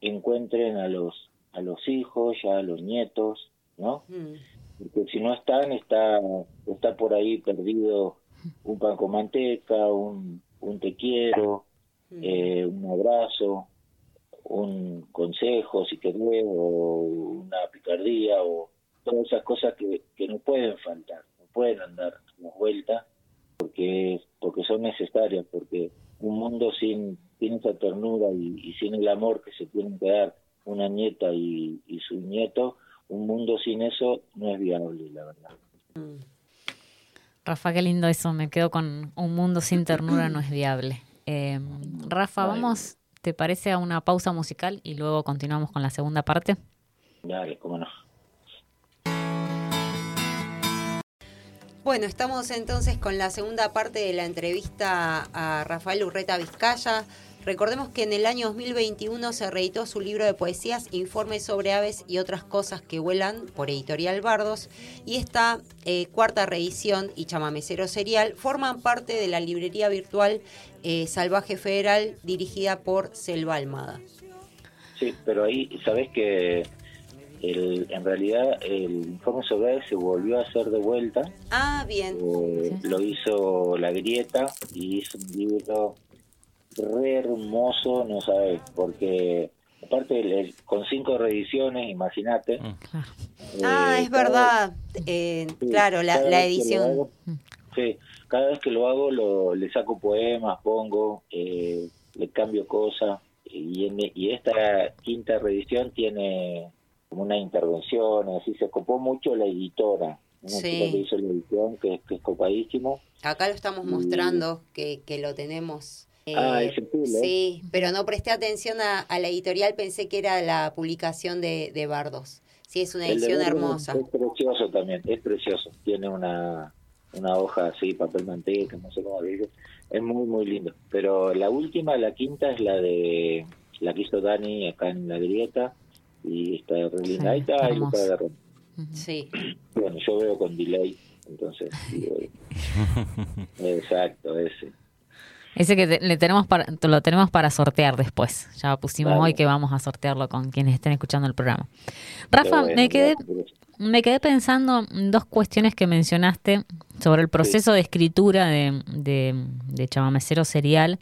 encuentren a los a los hijos, ya a los nietos, ¿no? Mm porque si no están, está, está por ahí perdido un pan con manteca, un, un te quiero, mm. eh, un abrazo, un consejo, si querés, o una picardía, o todas esas cosas que, que no pueden faltar, no pueden andar como vuelta, porque, porque son necesarias, porque un mundo sin, sin esa ternura y, sin el amor que se tienen que dar una nieta y, y su nieto, un mundo sin eso no es viable, la verdad. Rafa, qué lindo eso, me quedo con un mundo sin ternura no es viable. Eh, Rafa, vamos, ¿te parece a una pausa musical y luego continuamos con la segunda parte? Dale, cómo no. Bueno, estamos entonces con la segunda parte de la entrevista a Rafael Urreta Vizcaya, Recordemos que en el año 2021 se reeditó su libro de poesías Informes sobre aves y otras cosas que vuelan por Editorial Bardos y esta eh, cuarta reedición y chamamecero serial forman parte de la librería virtual eh, Salvaje Federal dirigida por Selva Almada. Sí, pero ahí sabes que en realidad el informe sobre se volvió a hacer de vuelta. Ah, bien. Eh, lo hizo La Grieta y hizo un libro re hermoso, no sabes, porque aparte con cinco reediciones, imagínate. Mm. Eh, ah, es verdad, eh, claro, la, edición. sí, cada vez que lo hago lo, le saco poemas, pongo, eh, le cambio cosas y, y esta quinta reedición tiene como una intervención, así se copó mucho la editora. Una que hizo la edición, que, es copadísimo. Acá lo estamos mostrando, que, que lo tenemos ah, eh, Sí, pero no presté atención a, la editorial, pensé que era la publicación de, de Bardos. Sí, es una edición hermosa. Es precioso también, es precioso. Tiene una, una hoja así, papel manteca, no sé cómo decir. Es muy, muy lindo. Pero la última, la quinta, es la de la que hizo Dani acá en la grieta y está linda. Ahí está, ahí está de Sí. Bueno, yo veo con delay, entonces. exacto, ese. Ese que le tenemos para, lo tenemos para sortear después. Ya pusimos hoy que vamos a sortearlo con quienes estén escuchando el programa. Rafa, me quedé me quedé pensando en dos cuestiones que mencionaste sobre el proceso de escritura de, de, de Chamamecero Serial.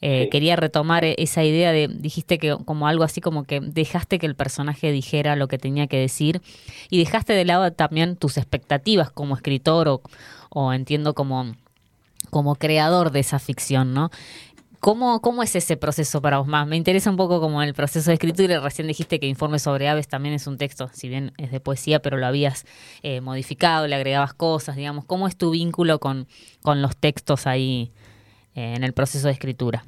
Eh, quería retomar e-, esa idea de, dijiste que como algo así como que dejaste que el personaje dijera lo que tenía que decir y dejaste de lado también tus expectativas como escritor o, o entiendo como, como creador de esa ficción, ¿no? ¿Cómo, ¿Cómo es ese proceso para vos más? Me interesa un poco como el proceso de escritura. Recién dijiste que Informe sobre Aves también es un texto, si bien es de poesía, pero lo habías eh, modificado, le agregabas cosas, digamos. ¿Cómo es tu vínculo con, con los textos ahí en el proceso de escritura?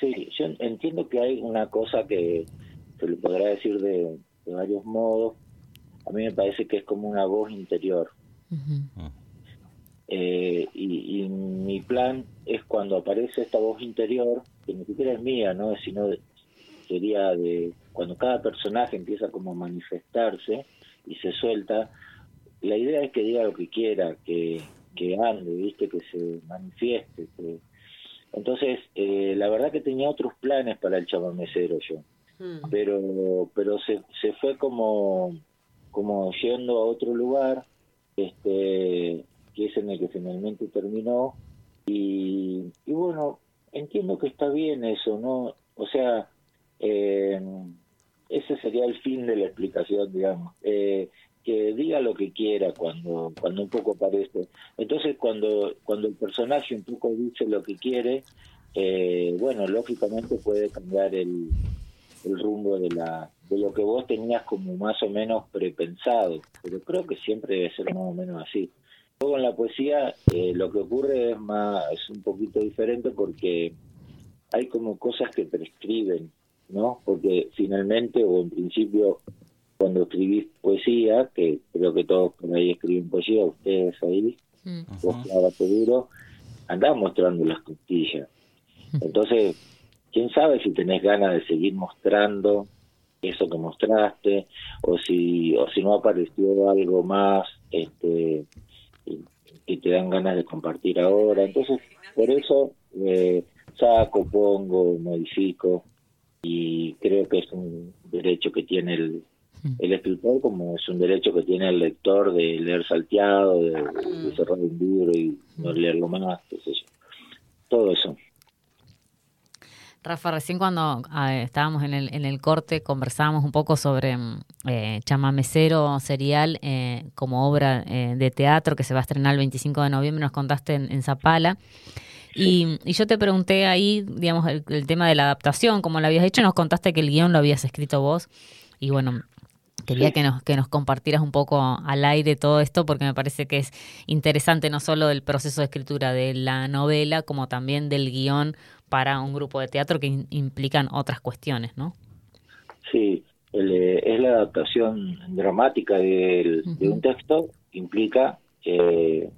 Sí, yo entiendo que hay una cosa que se le podrá decir de, varios modos. A mí me parece que es como una voz interior. Eh, y, mi plan es cuando aparece esta voz interior, que ni siquiera es mía, ¿no? sino sería de cuando cada personaje empieza como a manifestarse y se suelta, la idea es que diga lo que quiera, que, que ande, ¿viste? que se manifieste. Entonces, eh, la verdad que tenía otros planes para el chamamecero yo, hmm. pero pero se, se fue como, como yendo a otro lugar, este que es en el que finalmente terminó. Y, bueno, entiendo que está bien eso, ¿no? O sea, eh, ese sería el fin de la explicación, digamos. Eh, que diga lo que quiera cuando cuando un poco aparece. Entonces, cuando cuando el personaje un poco dice lo que quiere, eh, bueno, lógicamente puede cambiar el, el rumbo de la de lo que vos tenías como más o menos prepensado, pero creo que siempre debe ser más o menos así. Luego en la poesía eh, lo que ocurre es más es un poquito diferente porque hay como cosas que prescriben, ¿no? Porque finalmente o en principio cuando escribís poesía, que creo que todos por ahí escriben poesía, ustedes ahí, mm. vos Pedro, andás mostrando las costillas. Entonces, quién sabe si tenés ganas de seguir mostrando eso que mostraste o si o si no apareció algo más este y te dan ganas de compartir ahora. Entonces, por eso eh, saco, pongo, modifico y creo que es un derecho que tiene el, el escritor como es un derecho que tiene el lector de leer salteado, de, cerrar un libro y no leerlo más, qué sé yo. Todo eso. Rafa, recién cuando estábamos en el, en el corte conversábamos un poco sobre mm, eh, Chamamecero Serial eh, como obra eh, de teatro que se va a estrenar el 25 de noviembre, nos contaste en, Zapala. Y, yo te pregunté ahí, digamos, el, tema de la adaptación, como lo habías hecho, nos contaste que el guion lo habías escrito vos. Y bueno, quería que nos, que nos compartieras un poco al aire todo esto, porque me parece que es interesante no solo el proceso de escritura de la novela, como también del guion para un grupo de teatro que implican otras cuestiones, ¿no? Sí, eh, es la adaptación dramática de un texto, implica eh,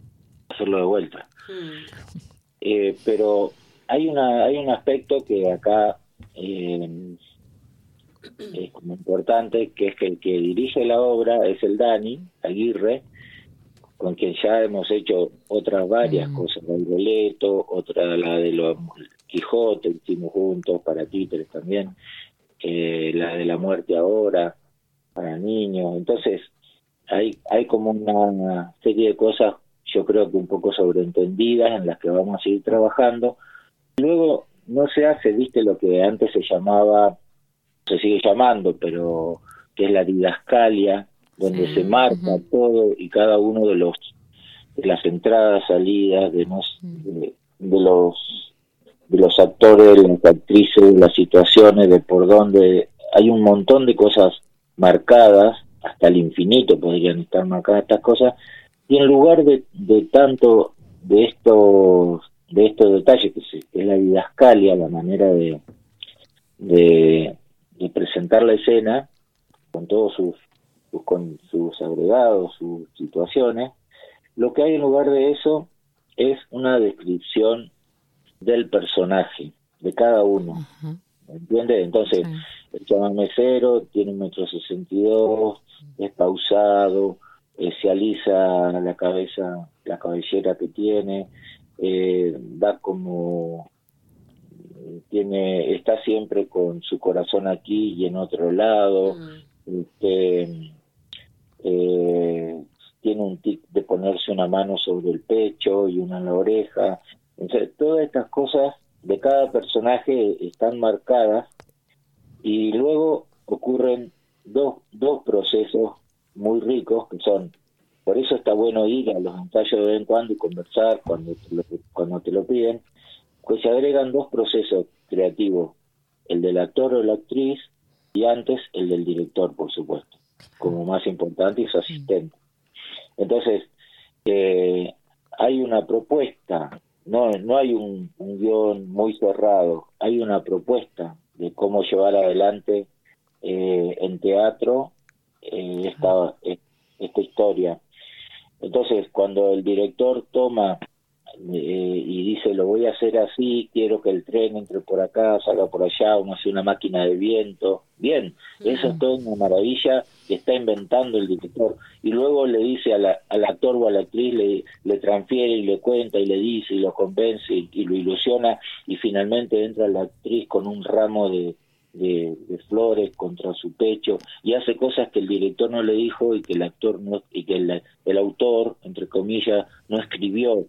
hacerlo de vuelta. Hmm. Eh, pero hay una hay un aspecto que acá es como importante, que es que el que dirige la obra es el Dani Aguirre, con quien ya hemos hecho otras varias hmm. cosas, el boleto, otra la de los Quijote, hicimos juntos, para títeres también, eh, la de la muerte ahora, para niños. Entonces, hay, hay como una serie de cosas, yo creo que un poco sobreentendidas, en las que vamos a seguir trabajando. Luego, no se hace, viste, lo que antes se llamaba, se sigue llamando, pero que es la didascalia, donde se marca todo y cada uno de los de las entradas, salidas, de, nos, de los de los actores, de las actrices, de las situaciones, de por dónde hay un montón de cosas marcadas, hasta el infinito podrían estar marcadas estas cosas, y en lugar de, de tanto de estos de estos detalles que, es la didascalia, la manera de, de, presentar la escena con todos sus, sus, con sus agregados, sus situaciones, lo que hay en lugar de eso es una descripción del personaje, de cada uno. ¿Entiendes? Entonces, el chamán mesero tiene un metro sesenta y dos, es pausado, eh, se alisa la cabeza, la cabellera que tiene, eh, va como tiene está siempre con su corazón aquí y en otro lado mm. este, eh, tiene un tic de ponerse una mano sobre el pecho y una en la oreja entonces todas estas cosas de cada personaje están marcadas y luego ocurren dos, dos procesos muy ricos que son por eso está bueno ir a los ensayos de vez en cuando y conversar cuando te lo, cuando te lo piden pues se agregan dos procesos creativos el del actor o la actriz y antes el del director por supuesto como más importante y su asistente. Entonces eh, hay una propuesta no no hay un, un guion muy cerrado hay una propuesta de cómo llevar adelante eh, en teatro eh, esta, esta historia. Entonces, cuando el director toma eh, y dice, lo voy a hacer así, quiero que el tren entre por acá, salga por allá, uno hace una máquina de viento, bien, eso es toda una maravilla que está inventando el director. Y luego le dice a la, al actor o a la actriz, le, le transfiere y le cuenta y le dice y lo convence y lo ilusiona y finalmente entra la actriz con un ramo de, de, flores contra su pecho y hace cosas que el director no le dijo y que el actor no y que el, el autor entre comillas no escribió.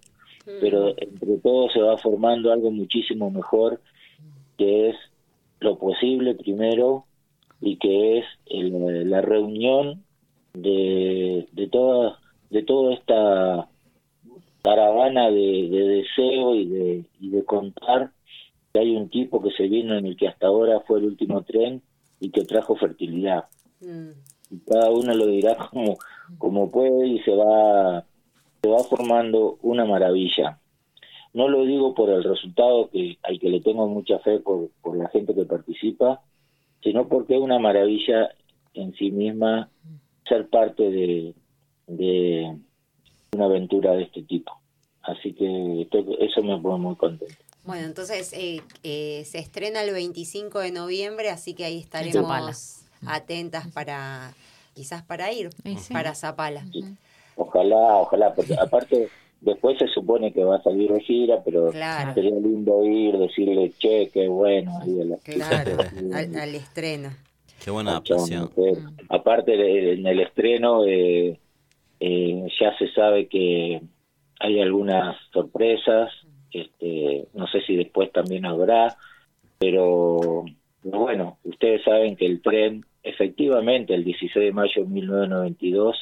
Pero entre todo se va formando algo muchísimo mejor que es lo posible primero y que es la reunión de, de toda de toda esta caravana de, de deseo y de, y de contar hay un tipo que se vino en el que hasta ahora fue el último tren y que trajo fertilidad. Mm. Y cada uno lo dirá como, como puede y se va, se va formando una maravilla. No lo digo por el resultado que al que le tengo mucha fe por, por la gente que participa, sino porque es una maravilla en sí misma ser parte de, de una aventura de este tipo. Así que eso me pone muy contento. Bueno, entonces eh, eh, se estrena el 25 de noviembre, así que ahí estaremos atentas para quizás para ir para Zapala. Ojalá, ojalá, porque aparte después se supone que va a salir de gira, pero sería lindo ir, decirle, che, qué bueno. claro, al, estreno. Qué buena adaptación. Aparte, en el estreno eh, ya se sabe que hay algunas sorpresas este, no sé si después también habrá, pero bueno, ustedes saben que el tren, efectivamente, el 16 de mayo de 1992,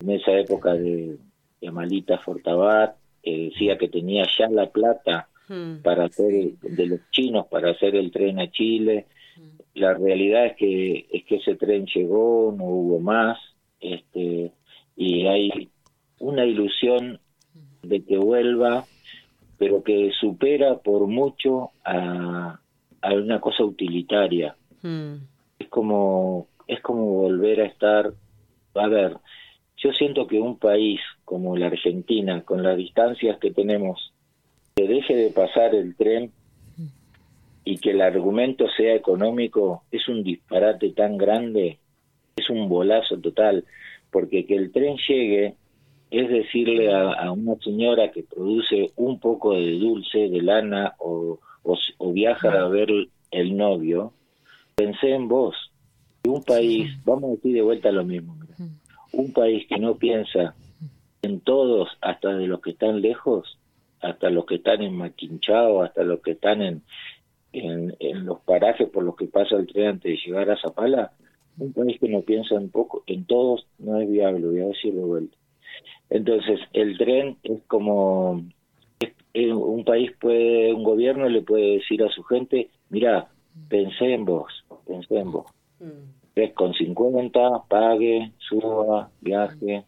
en esa época de, de Malita Fortabat, decía que tenía ya la plata hmm. para hacer de los chinos para hacer el tren a Chile. Hmm. La realidad es que es que ese tren llegó, no hubo más, este y hay una ilusión de que vuelva pero que supera por mucho a, a una cosa utilitaria. Hmm. Es como es como volver a estar, a ver, yo siento que un país como la Argentina, con las distancias que tenemos, que deje de pasar el tren y que el argumento sea económico, es un disparate tan grande, es un bolazo total, porque que el tren llegue es decirle a, una señora que produce un poco de dulce, de lana o, o, viaja a ver el novio, pensé en vos. Un país, vamos a decir de vuelta lo mismo, un país que no piensa en todos, hasta de los que están lejos, hasta los que están en Maquinchao, hasta los que están en, en, en, los parajes por los que pasa el tren antes de llegar a Zapala, un país que no piensa en poco, en todos no es viable, voy a decirlo de vuelta. Entonces, el tren es como un país puede, un gobierno le puede decir a su gente, mira, pensé en vos, pensé en vos. Mm. con 50, pague, suba, viaje,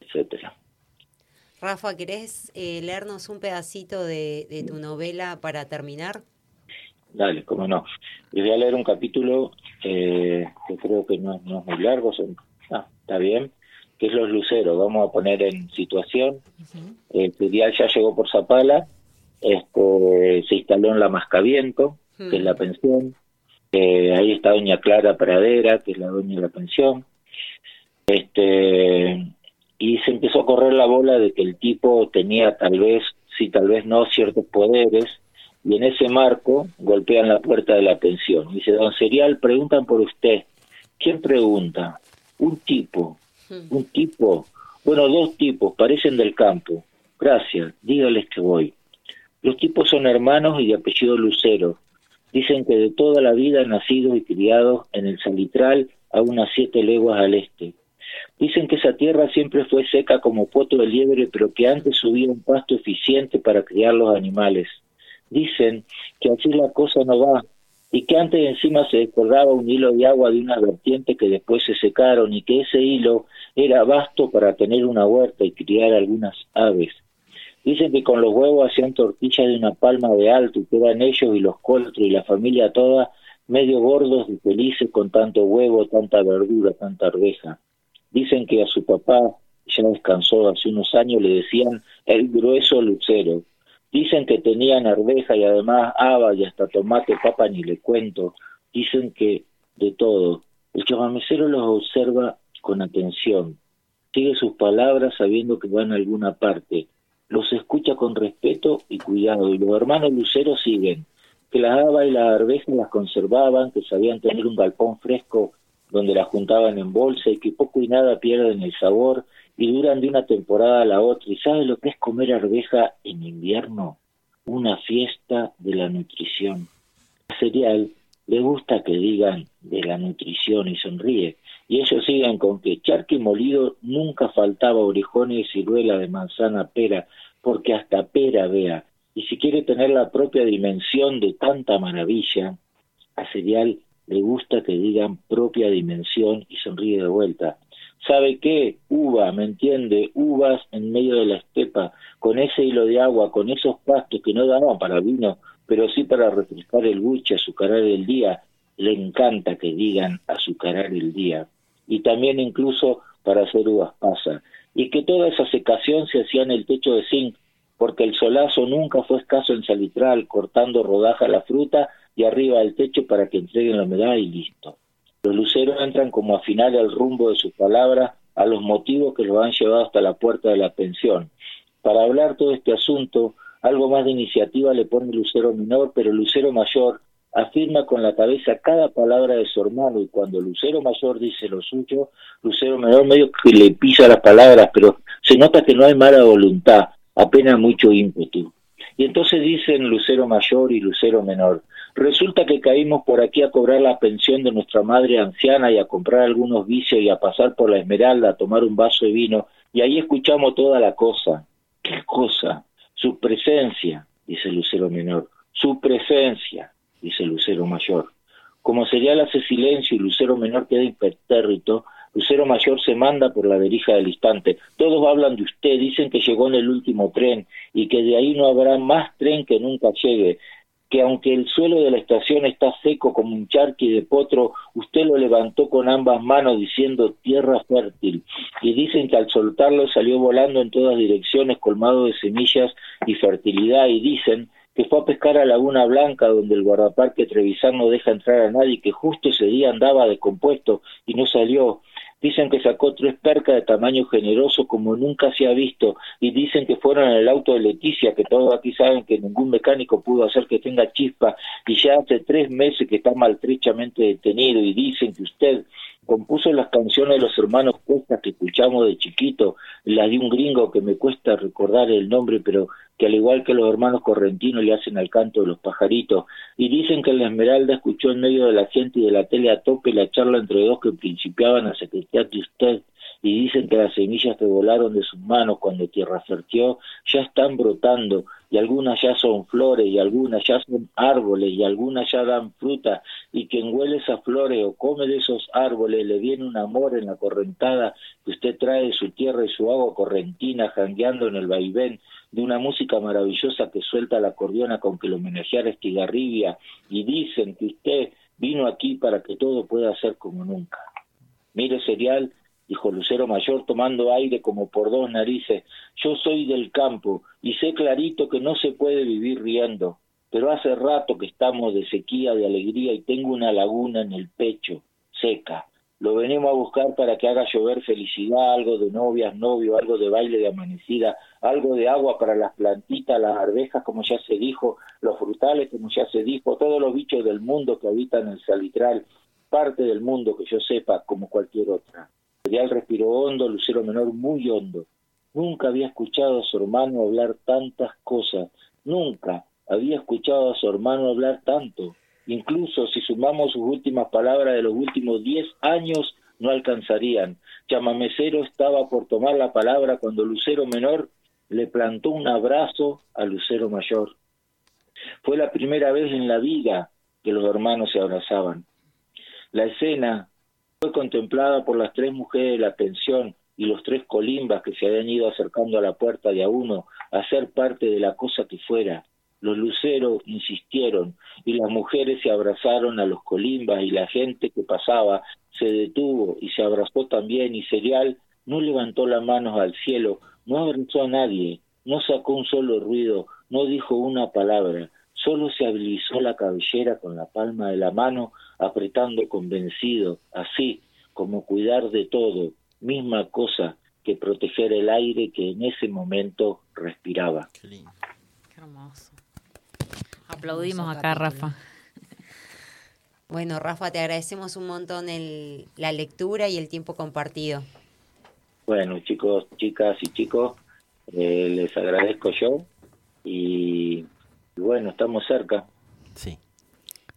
etcétera. Rafa, ¿querés eh, leernos un pedacito de, tu novela para terminar? Dale, cómo no. Les voy a leer un capítulo eh, que creo que no, no es muy largo, son, ah, está bien que es los luceros. Vamos a poner en situación. El Pedial ya llegó por Zapala, este, se instaló en la Mascaviento, que es la pensión. Eh, ahí está doña Clara Pradera, que es la dueña de la pensión. Este, y se empezó a correr la bola de que el tipo tenía tal vez si tal vez no, ciertos poderes, y en ese marco golpean la puerta de la pensión. Dice, don Serial, preguntan por usted. ¿Quién pregunta? Un tipo. Un tipo, bueno, dos tipos, parecen del campo. Gracias, dígales que voy. Los tipos son hermanos y de apellido Lucero. Dicen que de toda la vida han nacido y criados en el Salitral a unas siete leguas al este. Dicen que esa tierra siempre fue seca como poto de liebre, pero que antes subía un pasto eficiente para criar los animales. Dicen que así la cosa no va, y que antes encima se descordaba un hilo de agua de una vertiente que después se secaron, y que ese hilo era vasto para tener una huerta y criar algunas aves. Dicen que con los huevos hacían tortillas de una palma de alto y que ellos y los coltros y la familia toda medio gordos y felices con tanto huevo, tanta verdura, tanta arveja. Dicen que a su papá, ya descansó hace unos años, le decían el grueso lucero. Dicen que tenían arveja y además haba y hasta tomate, papa, ni le cuento. Dicen que de todo. El chamamecero los observa con atención. Sigue sus palabras sabiendo que van a alguna parte. Los escucha con respeto y cuidado. Y los hermanos luceros siguen que las habas y las arvejas las conservaban, que sabían tener un galpón fresco donde las juntaban en bolsa y que poco y nada pierden el sabor y duran de una temporada a la otra. ¿Y sabes lo que es comer arveja en invierno? Una fiesta de la nutrición. A cereal le gusta que digan de la nutrición y sonríe. Y ellos siguen con que charque molido nunca faltaba orejones, ciruela de manzana, pera, porque hasta pera, vea, y si quiere tener la propia dimensión de tanta maravilla, a Serial le gusta que digan propia dimensión y sonríe de vuelta. ¿Sabe qué? Uva, ¿me entiende? Uvas en medio de la estepa, con ese hilo de agua, con esos pastos que no daban para vino, pero sí para refrescar el buche, azucarar el día. Le encanta que digan azucarar el día. Y también incluso para hacer uvas pasa. Y que toda esa secación se hacía en el techo de zinc, porque el solazo nunca fue escaso en Salitral, cortando rodaja la fruta y arriba del techo para que entreguen la humedad y listo. Los luceros entran como a final el rumbo de sus palabras a los motivos que los han llevado hasta la puerta de la pensión. Para hablar todo este asunto, algo más de iniciativa le pone Lucero Menor, pero Lucero Mayor afirma con la cabeza cada palabra de su hermano y cuando Lucero Mayor dice lo suyo, Lucero Menor medio que le pisa las palabras, pero se nota que no hay mala voluntad, apenas mucho ímpetu. Y entonces dicen Lucero Mayor y Lucero Menor, resulta que caímos por aquí a cobrar la pensión de nuestra madre anciana y a comprar algunos vicios y a pasar por la Esmeralda a tomar un vaso de vino, y ahí escuchamos toda la cosa. ¿Qué cosa? Su presencia, dice Lucero Menor, su presencia, dice Lucero Mayor. Como sería hace silencio y Lucero Menor queda impertérrito, Lucero Mayor se manda por la verija del instante. Todos hablan de usted, dicen que llegó en el último tren y que de ahí no habrá más tren que nunca llegue que aunque el suelo de la estación está seco como un charqui de potro, usted lo levantó con ambas manos diciendo tierra fértil. Y dicen que al soltarlo salió volando en todas direcciones colmado de semillas y fertilidad. Y dicen que fue a pescar a Laguna Blanca, donde el guardaparque Trevisan no deja entrar a nadie, que justo ese día andaba descompuesto y no salió. Dicen que sacó tres percas de tamaño generoso como nunca se ha visto y dicen que fueron en el auto de Leticia, que todos aquí saben que ningún mecánico pudo hacer que tenga chispa y ya hace tres meses que está maltrechamente detenido y dicen que usted compuso las canciones de los hermanos Cuesta que escuchamos de chiquito, las de un gringo que me cuesta recordar el nombre, pero que al igual que los hermanos correntinos le hacen al canto de los pajaritos, y dicen que la Esmeralda escuchó en medio de la gente y de la tele a tope la charla entre dos que principiaban a secretar de usted, y dicen que las semillas que volaron de sus manos cuando tierra fertió ya están brotando y algunas ya son flores y algunas ya son árboles y algunas ya dan fruta y quien huele esas flores o come de esos árboles le viene un amor en la correntada que usted trae de su tierra y su agua correntina jangueando en el vaivén de una música maravillosa que suelta la acordeona con que lo homenajeara Estigarribia y dicen que usted vino aquí para que todo pueda ser como nunca. Mire serial dijo Lucero Mayor tomando aire como por dos narices, yo soy del campo y sé clarito que no se puede vivir riendo, pero hace rato que estamos de sequía, de alegría y tengo una laguna en el pecho, seca, lo venimos a buscar para que haga llover felicidad, algo de novias, novio, algo de baile de amanecida, algo de agua para las plantitas, las arvejas, como ya se dijo, los frutales, como ya se dijo, todos los bichos del mundo que habitan el salitral, parte del mundo que yo sepa, como cualquier otra. El respiró hondo, Lucero Menor muy hondo. Nunca había escuchado a su hermano hablar tantas cosas, nunca había escuchado a su hermano hablar tanto. Incluso si sumamos sus últimas palabras de los últimos diez años, no alcanzarían. Chamamecero estaba por tomar la palabra cuando Lucero Menor le plantó un abrazo a Lucero Mayor. Fue la primera vez en la vida que los hermanos se abrazaban. La escena fue contemplada por las tres mujeres de la pensión y los tres colimbas que se habían ido acercando a la puerta de a uno a ser parte de la cosa que fuera. Los luceros insistieron y las mujeres se abrazaron a los colimbas y la gente que pasaba se detuvo y se abrazó también y Serial no levantó las manos al cielo, no abrazó a nadie, no sacó un solo ruido, no dijo una palabra, solo se habilizó la cabellera con la palma de la mano, apretando convencido, así como cuidar de todo, misma cosa que proteger el aire que en ese momento respiraba. Qué hermoso. Aplaudimos acá, Rafa. Bueno, Rafa, te agradecemos un montón el, la lectura y el tiempo compartido. Bueno, chicos, chicas y chicos, eh, les agradezco yo y, bueno, estamos cerca. Sí.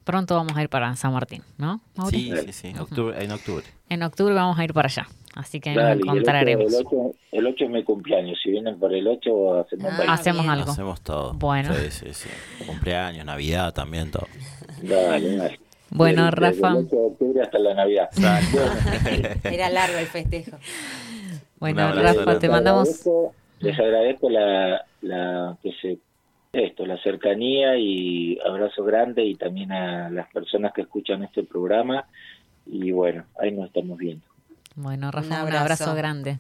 Pronto vamos a ir para San Martín, ¿no? Sí, sí, sí, en octubre. En octubre vamos a ir para allá. Así que nos encontraremos. El 8, es mi cumpleaños. Si vienen por el 8, hacemos, ah, hacemos algo. Hacemos todo. Bueno. Sí, sí, sí. Cumpleaños, Navidad también, todo. Dale, dale. Bueno, Rafa. el 8 de octubre hasta la Navidad. Era largo el festejo. Bueno, Rafa, te mandamos. Les agradezco la, la que se esto, la cercanía y abrazo grande y también a las personas que escuchan este programa y bueno, ahí nos estamos viendo. Bueno, Rafa, un abrazo, grande.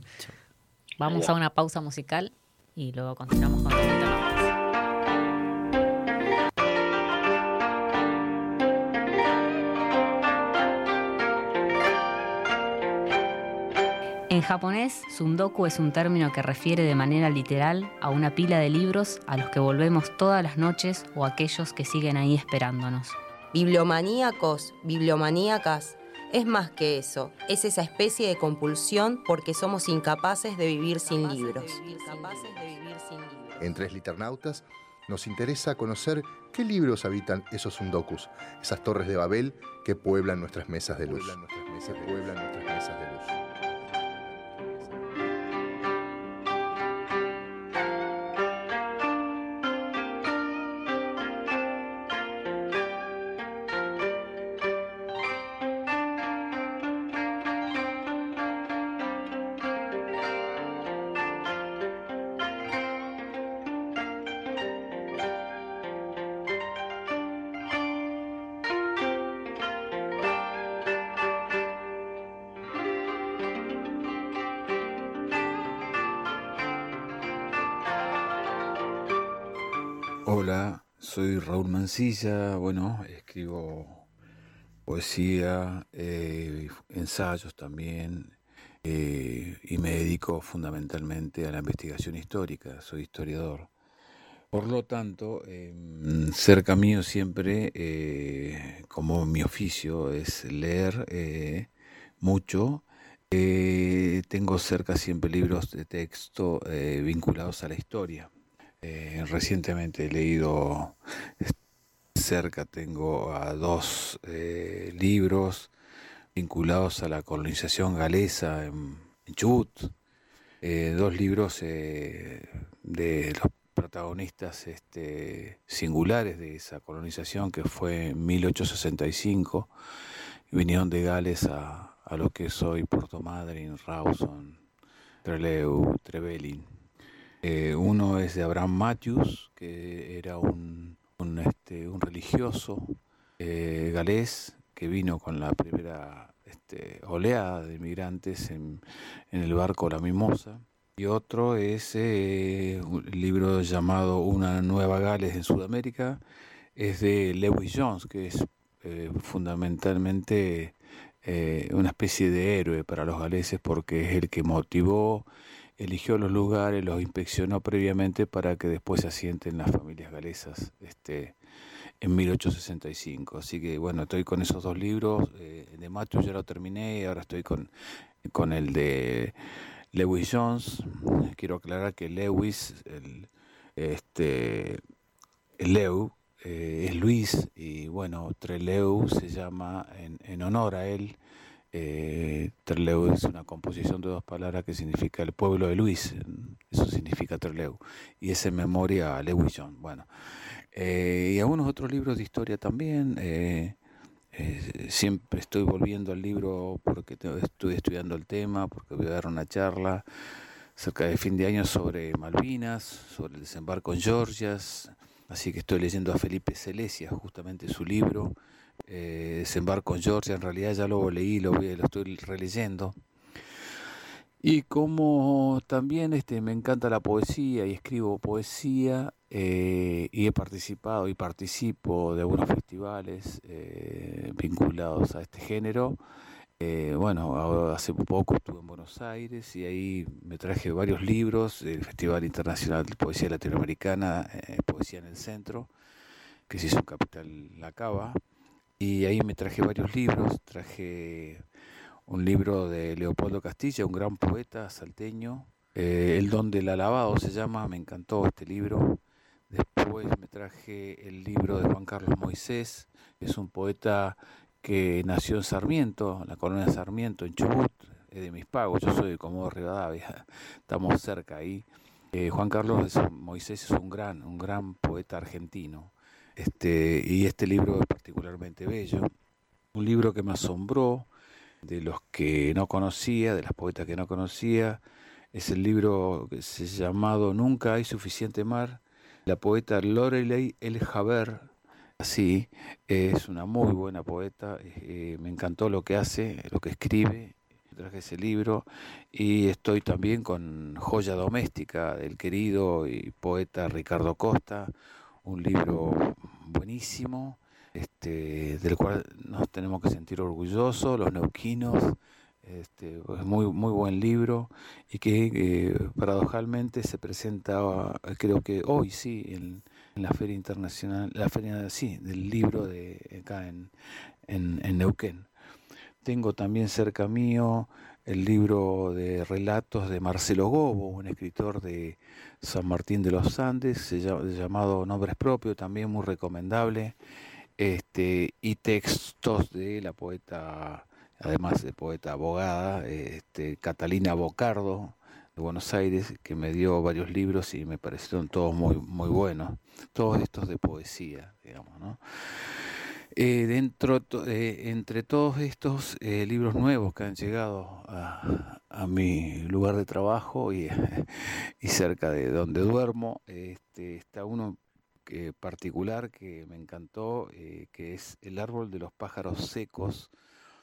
Vamos a una pausa musical y luego continuamos con el tema. En japonés, sundoku es un término que refiere de manera literal a una pila de libros a los que volvemos todas las noches o aquellos que siguen ahí esperándonos. Bibliomaníacos, bibliomaníacas, es más que eso, es esa especie de compulsión porque somos incapaces de vivir sin libros. En Tres Liternautas nos interesa conocer qué libros habitan esos sundokus, esas torres de Babel que pueblan nuestras mesas de luz. Pueblan nuestras mesas de luz. Bueno, escribo poesía, eh, ensayos también, eh, y me dedico fundamentalmente a la investigación histórica, soy historiador. Por lo tanto, em, cerca mío siempre, eh, como mi oficio es leer mucho, tengo cerca siempre libros de texto vinculados a la historia. Recientemente he leído cerca, tengo a dos eh, libros vinculados a la colonización galesa en, Chut, eh, dos libros de los protagonistas este, singulares de esa colonización que fue en 1865, vinieron de Gales a, a lo que soy Porto Madryn, Rawson, Trelew, Trevelin. Eh, uno es de Abraham Matthews, que era un, un, este, un religioso eh, galés que vino con la primera este, oleada de inmigrantes en, el barco La Mimosa. Y otro es eh, un libro llamado Una Nueva Gales en Sudamérica, es de Lewis Jones, que es fundamentalmente eh, una especie de héroe para los galeses porque es el que motivó, eligió los lugares, los inspeccionó previamente para que después se asienten las familias galesas este, en 1865. Así que bueno, estoy con esos dos libros. Eh, de Matthew ya lo terminé y ahora estoy con, con el de Lewis Jones. Quiero aclarar que Lewis, el, este, Leu, eh, es Luis y bueno, Treleu se llama en, en honor a él. Eh, Treleu es una composición de dos palabras que significa el pueblo de Luis, eso significa Treleu, y es en memoria a Lewis Jones. Bueno, eh, y algunos otros libros de historia también. Eh, eh, siempre estoy volviendo al libro porque estoy estudiando el tema, porque voy a dar una charla cerca de fin de año sobre Malvinas, sobre el desembarco en Georgias, así que estoy leyendo a Felipe Celesia, justamente su libro, Desembarco en Georgia, en realidad ya lo leí, lo, lo estoy releyendo. Y como también este, me encanta la poesía y escribo poesía, eh, y he participado y participo de algunos festivales eh, vinculados a este género. Eh, bueno, hace poco estuve en Buenos Aires y ahí me traje varios libros del Festival Internacional de Poesía Latinoamericana, Poesía en el Centro, que se hizo en Capital La Cava. Y ahí me traje varios libros, traje un libro de Leopoldo Castilla, un gran poeta salteño, El don del alabado se llama, me encantó este libro. Después me traje el libro de Juan Carlos Moisés, es un poeta que nació en Sarmiento, en la colonia de Sarmiento, en Chubut, es de mis pagos, yo soy de Comodoro Rivadavia, estamos cerca ahí. Eh, Juan Carlos Moisés es un gran, un gran poeta argentino, este, y este libro es particularmente bello. Un libro que me asombró, de los que no conocía, de las poetas que no conocía, es el libro que se llamado Nunca hay suficiente mar, la poeta Lorelei El Jaber, así, es una muy buena poeta, eh, me encantó lo que hace, lo que escribe, traje ese libro. Y estoy también con Joya Doméstica del querido y poeta Ricardo Costa, un libro buenísimo, este, del cual nos tenemos que sentir orgullosos, los neuquinos, este, es muy, muy buen libro y que eh, paradojalmente se presenta, creo que hoy sí, en, la Feria Internacional, la Feria sí, del libro de acá en, en, Neuquén. Tengo también cerca mío el libro de relatos de Marcelo Gobo, un escritor de San Martín de los Andes, llamado Nombres Propios, también muy recomendable, este, y textos de la poeta además de poeta abogada, este, Catalina Bocardo, de Buenos Aires, que me dio varios libros y me parecieron todos muy, muy buenos, todos estos de poesía, digamos, ¿no? Eh, dentro, eh, entre todos estos eh, libros nuevos que han llegado a, mi lugar de trabajo y, cerca de donde duermo, este, está uno que, particular que me encantó, que es El árbol de los pájaros secos,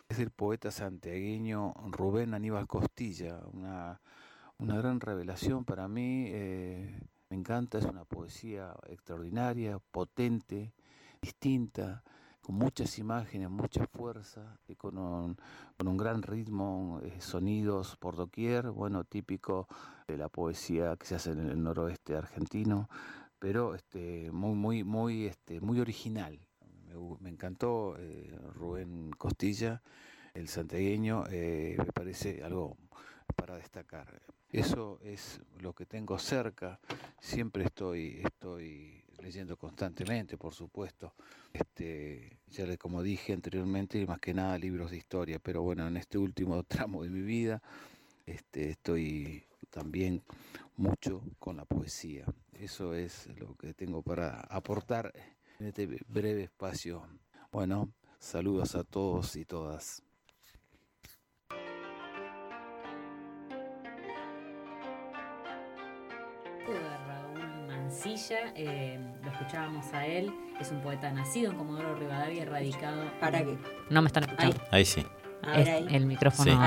es el poeta santiagueño Rubén Aníbal Costilla, una, gran revelación para mí. Eh, me encanta, es una poesía extraordinaria, potente, distinta, con muchas imágenes, mucha fuerza, y con un, con un gran ritmo, eh, sonidos por doquier, bueno, típico de la poesía que se hace en el noroeste argentino, pero este, muy, muy, muy, este, muy original me, encantó eh, Rubén Costilla, el santiagueño, eh, me parece algo para destacar. Eso es lo que tengo cerca, siempre estoy, estoy leyendo constantemente, por supuesto. Este, ya como dije anteriormente, más que nada libros de historia, pero bueno, en este último tramo de mi vida este, estoy también mucho con la poesía. Eso es lo que tengo para aportar en este breve espacio. Bueno, saludos a todos y todas. Raúl Mancilla, eh, lo escuchábamos a él, es un poeta nacido en Comodoro Rivadavia, radicado. ¿Para qué? No me están escuchando. Ahí, sí. el micrófono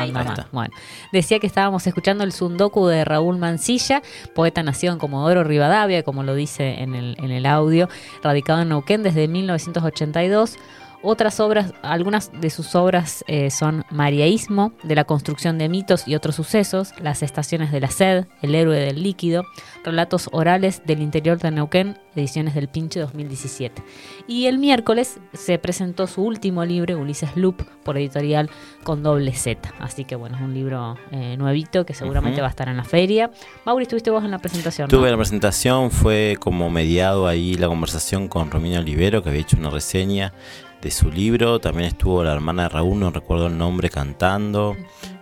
Bueno, decía que estábamos escuchando el Sundoku de Raúl Mancilla, poeta nacido en Comodoro Rivadavia, como lo dice en el, en el audio, radicado en Neuquén desde 1982 Otras obras, algunas de sus obras eh, son Mariaísmo, de la construcción de mitos y otros sucesos, Las estaciones de la sed, El héroe del líquido, Relatos orales del interior de Neuquén, ediciones del Pinche 2017. Y el miércoles se presentó su último libro, Ulises Loop, por editorial con doble Z. Así que bueno, es un libro eh, nuevito que seguramente va a estar en la feria. Mauri, estuviste vos en la presentación. Tuve la presentación, fue como mediado ahí la conversación con Romina Olivero, que había hecho una reseña de su libro. También estuvo la hermana de Raúl, no recuerdo el nombre, cantando.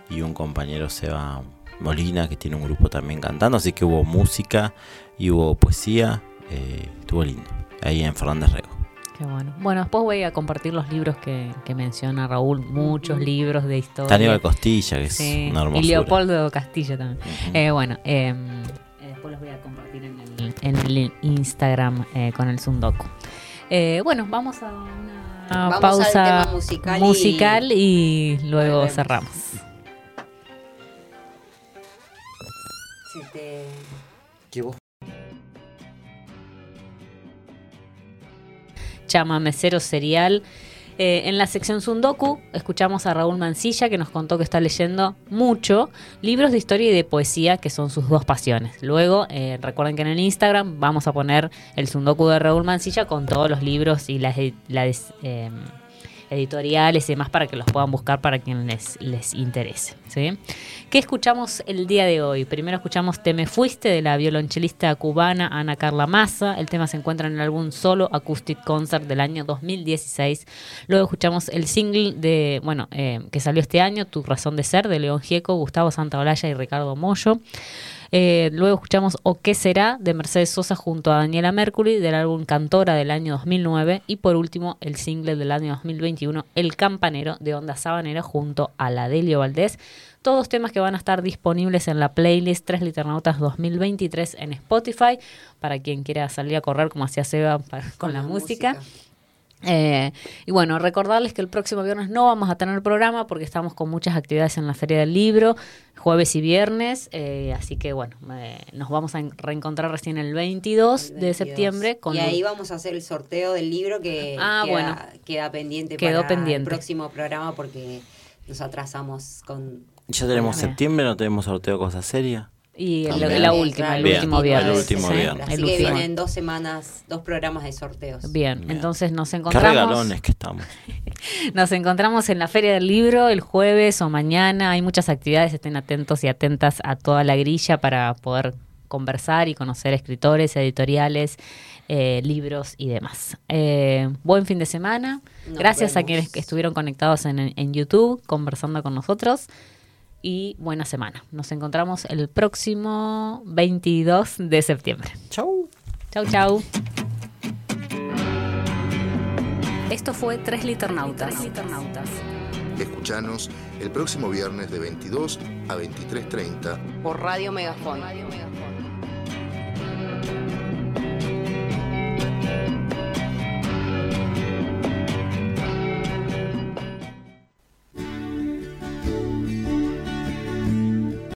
Y un compañero Seba Molina, que tiene un grupo también cantando. Así que hubo música y hubo poesía. Eh, estuvo lindo. Ahí en Fernández Rego. Qué bueno. Bueno, después voy a compartir los libros que, menciona Raúl, muchos libros de historia. de Costilla, que es una hermosura. Y Leopoldo Castillo también. Eh, bueno, em, eh, después los voy a compartir en el, Instagram con el Sundoku. bueno, vamos a una pausa musical, y, luego cerramos. Chama Mesero Serial eh, en la sección Sundoku escuchamos a Raúl Mancilla que nos contó que está leyendo mucho libros de historia y de poesía, que son sus dos pasiones. Luego, eh, recuerden que en el Instagram vamos a poner el Sundoku de Raúl Mancilla con todos los libros y las, eh, editoriales y demás para que los puedan buscar para quien les, les interese. ¿Qué escuchamos el día de hoy? Primero escuchamos Te me fuiste de la violonchelista cubana Ana Carla Massa. El tema se encuentra en el álbum Solo Acoustic Concert del año 2016. Luego escuchamos el single de, bueno, eh, que salió este año, Tu razón de ser, de León Gieco, Gustavo Santaolalla y Ricardo Mollo. Eh, luego escuchamos O qué será de Mercedes Sosa junto a Daniela Mercury del álbum Cantora del año 2009 y por último el single del año 2021 El Campanero de Onda Sabanera junto a la Delio Valdés. Todos temas que van a estar disponibles en la playlist Tres Liternautas 2023 en Spotify para quien quiera salir a correr como hacía Seba con, la, música. Eh, y bueno, recordarles que el próximo viernes no vamos a tener programa porque estamos con muchas actividades en la Feria del Libro, jueves y viernes, eh, así que bueno, nos vamos a reencontrar recién el 22, de septiembre. Con y ahí vamos a hacer el sorteo del libro que ah, queda, bueno. queda pendiente Quedó para pendiente. el próximo programa porque nos atrasamos con... ¿Ya tenemos septiembre? ¿No tenemos sorteo cosa seria? Y la última, el último viernes. El último viernes. Así que vienen dos semanas, dos programas de sorteos. Bien, entonces nos encontramos. Qué regalones que estamos. nos encontramos en la Feria del Libro el jueves o mañana. Hay muchas actividades, estén atentos y atentas a toda la grilla para poder conversar y conocer escritores, editoriales, eh, libros y demás. Eh, buen fin de semana. Gracias a quienes estuvieron conectados en, en YouTube conversando con nosotros y buena semana. Nos encontramos el próximo 22 de septiembre. Chau. Chau, chau. Esto fue Tres Liternautas. Tres Liternautas. Escuchanos el próximo viernes de 22 a 23.30 por Radio Megafón. Radio Megafón.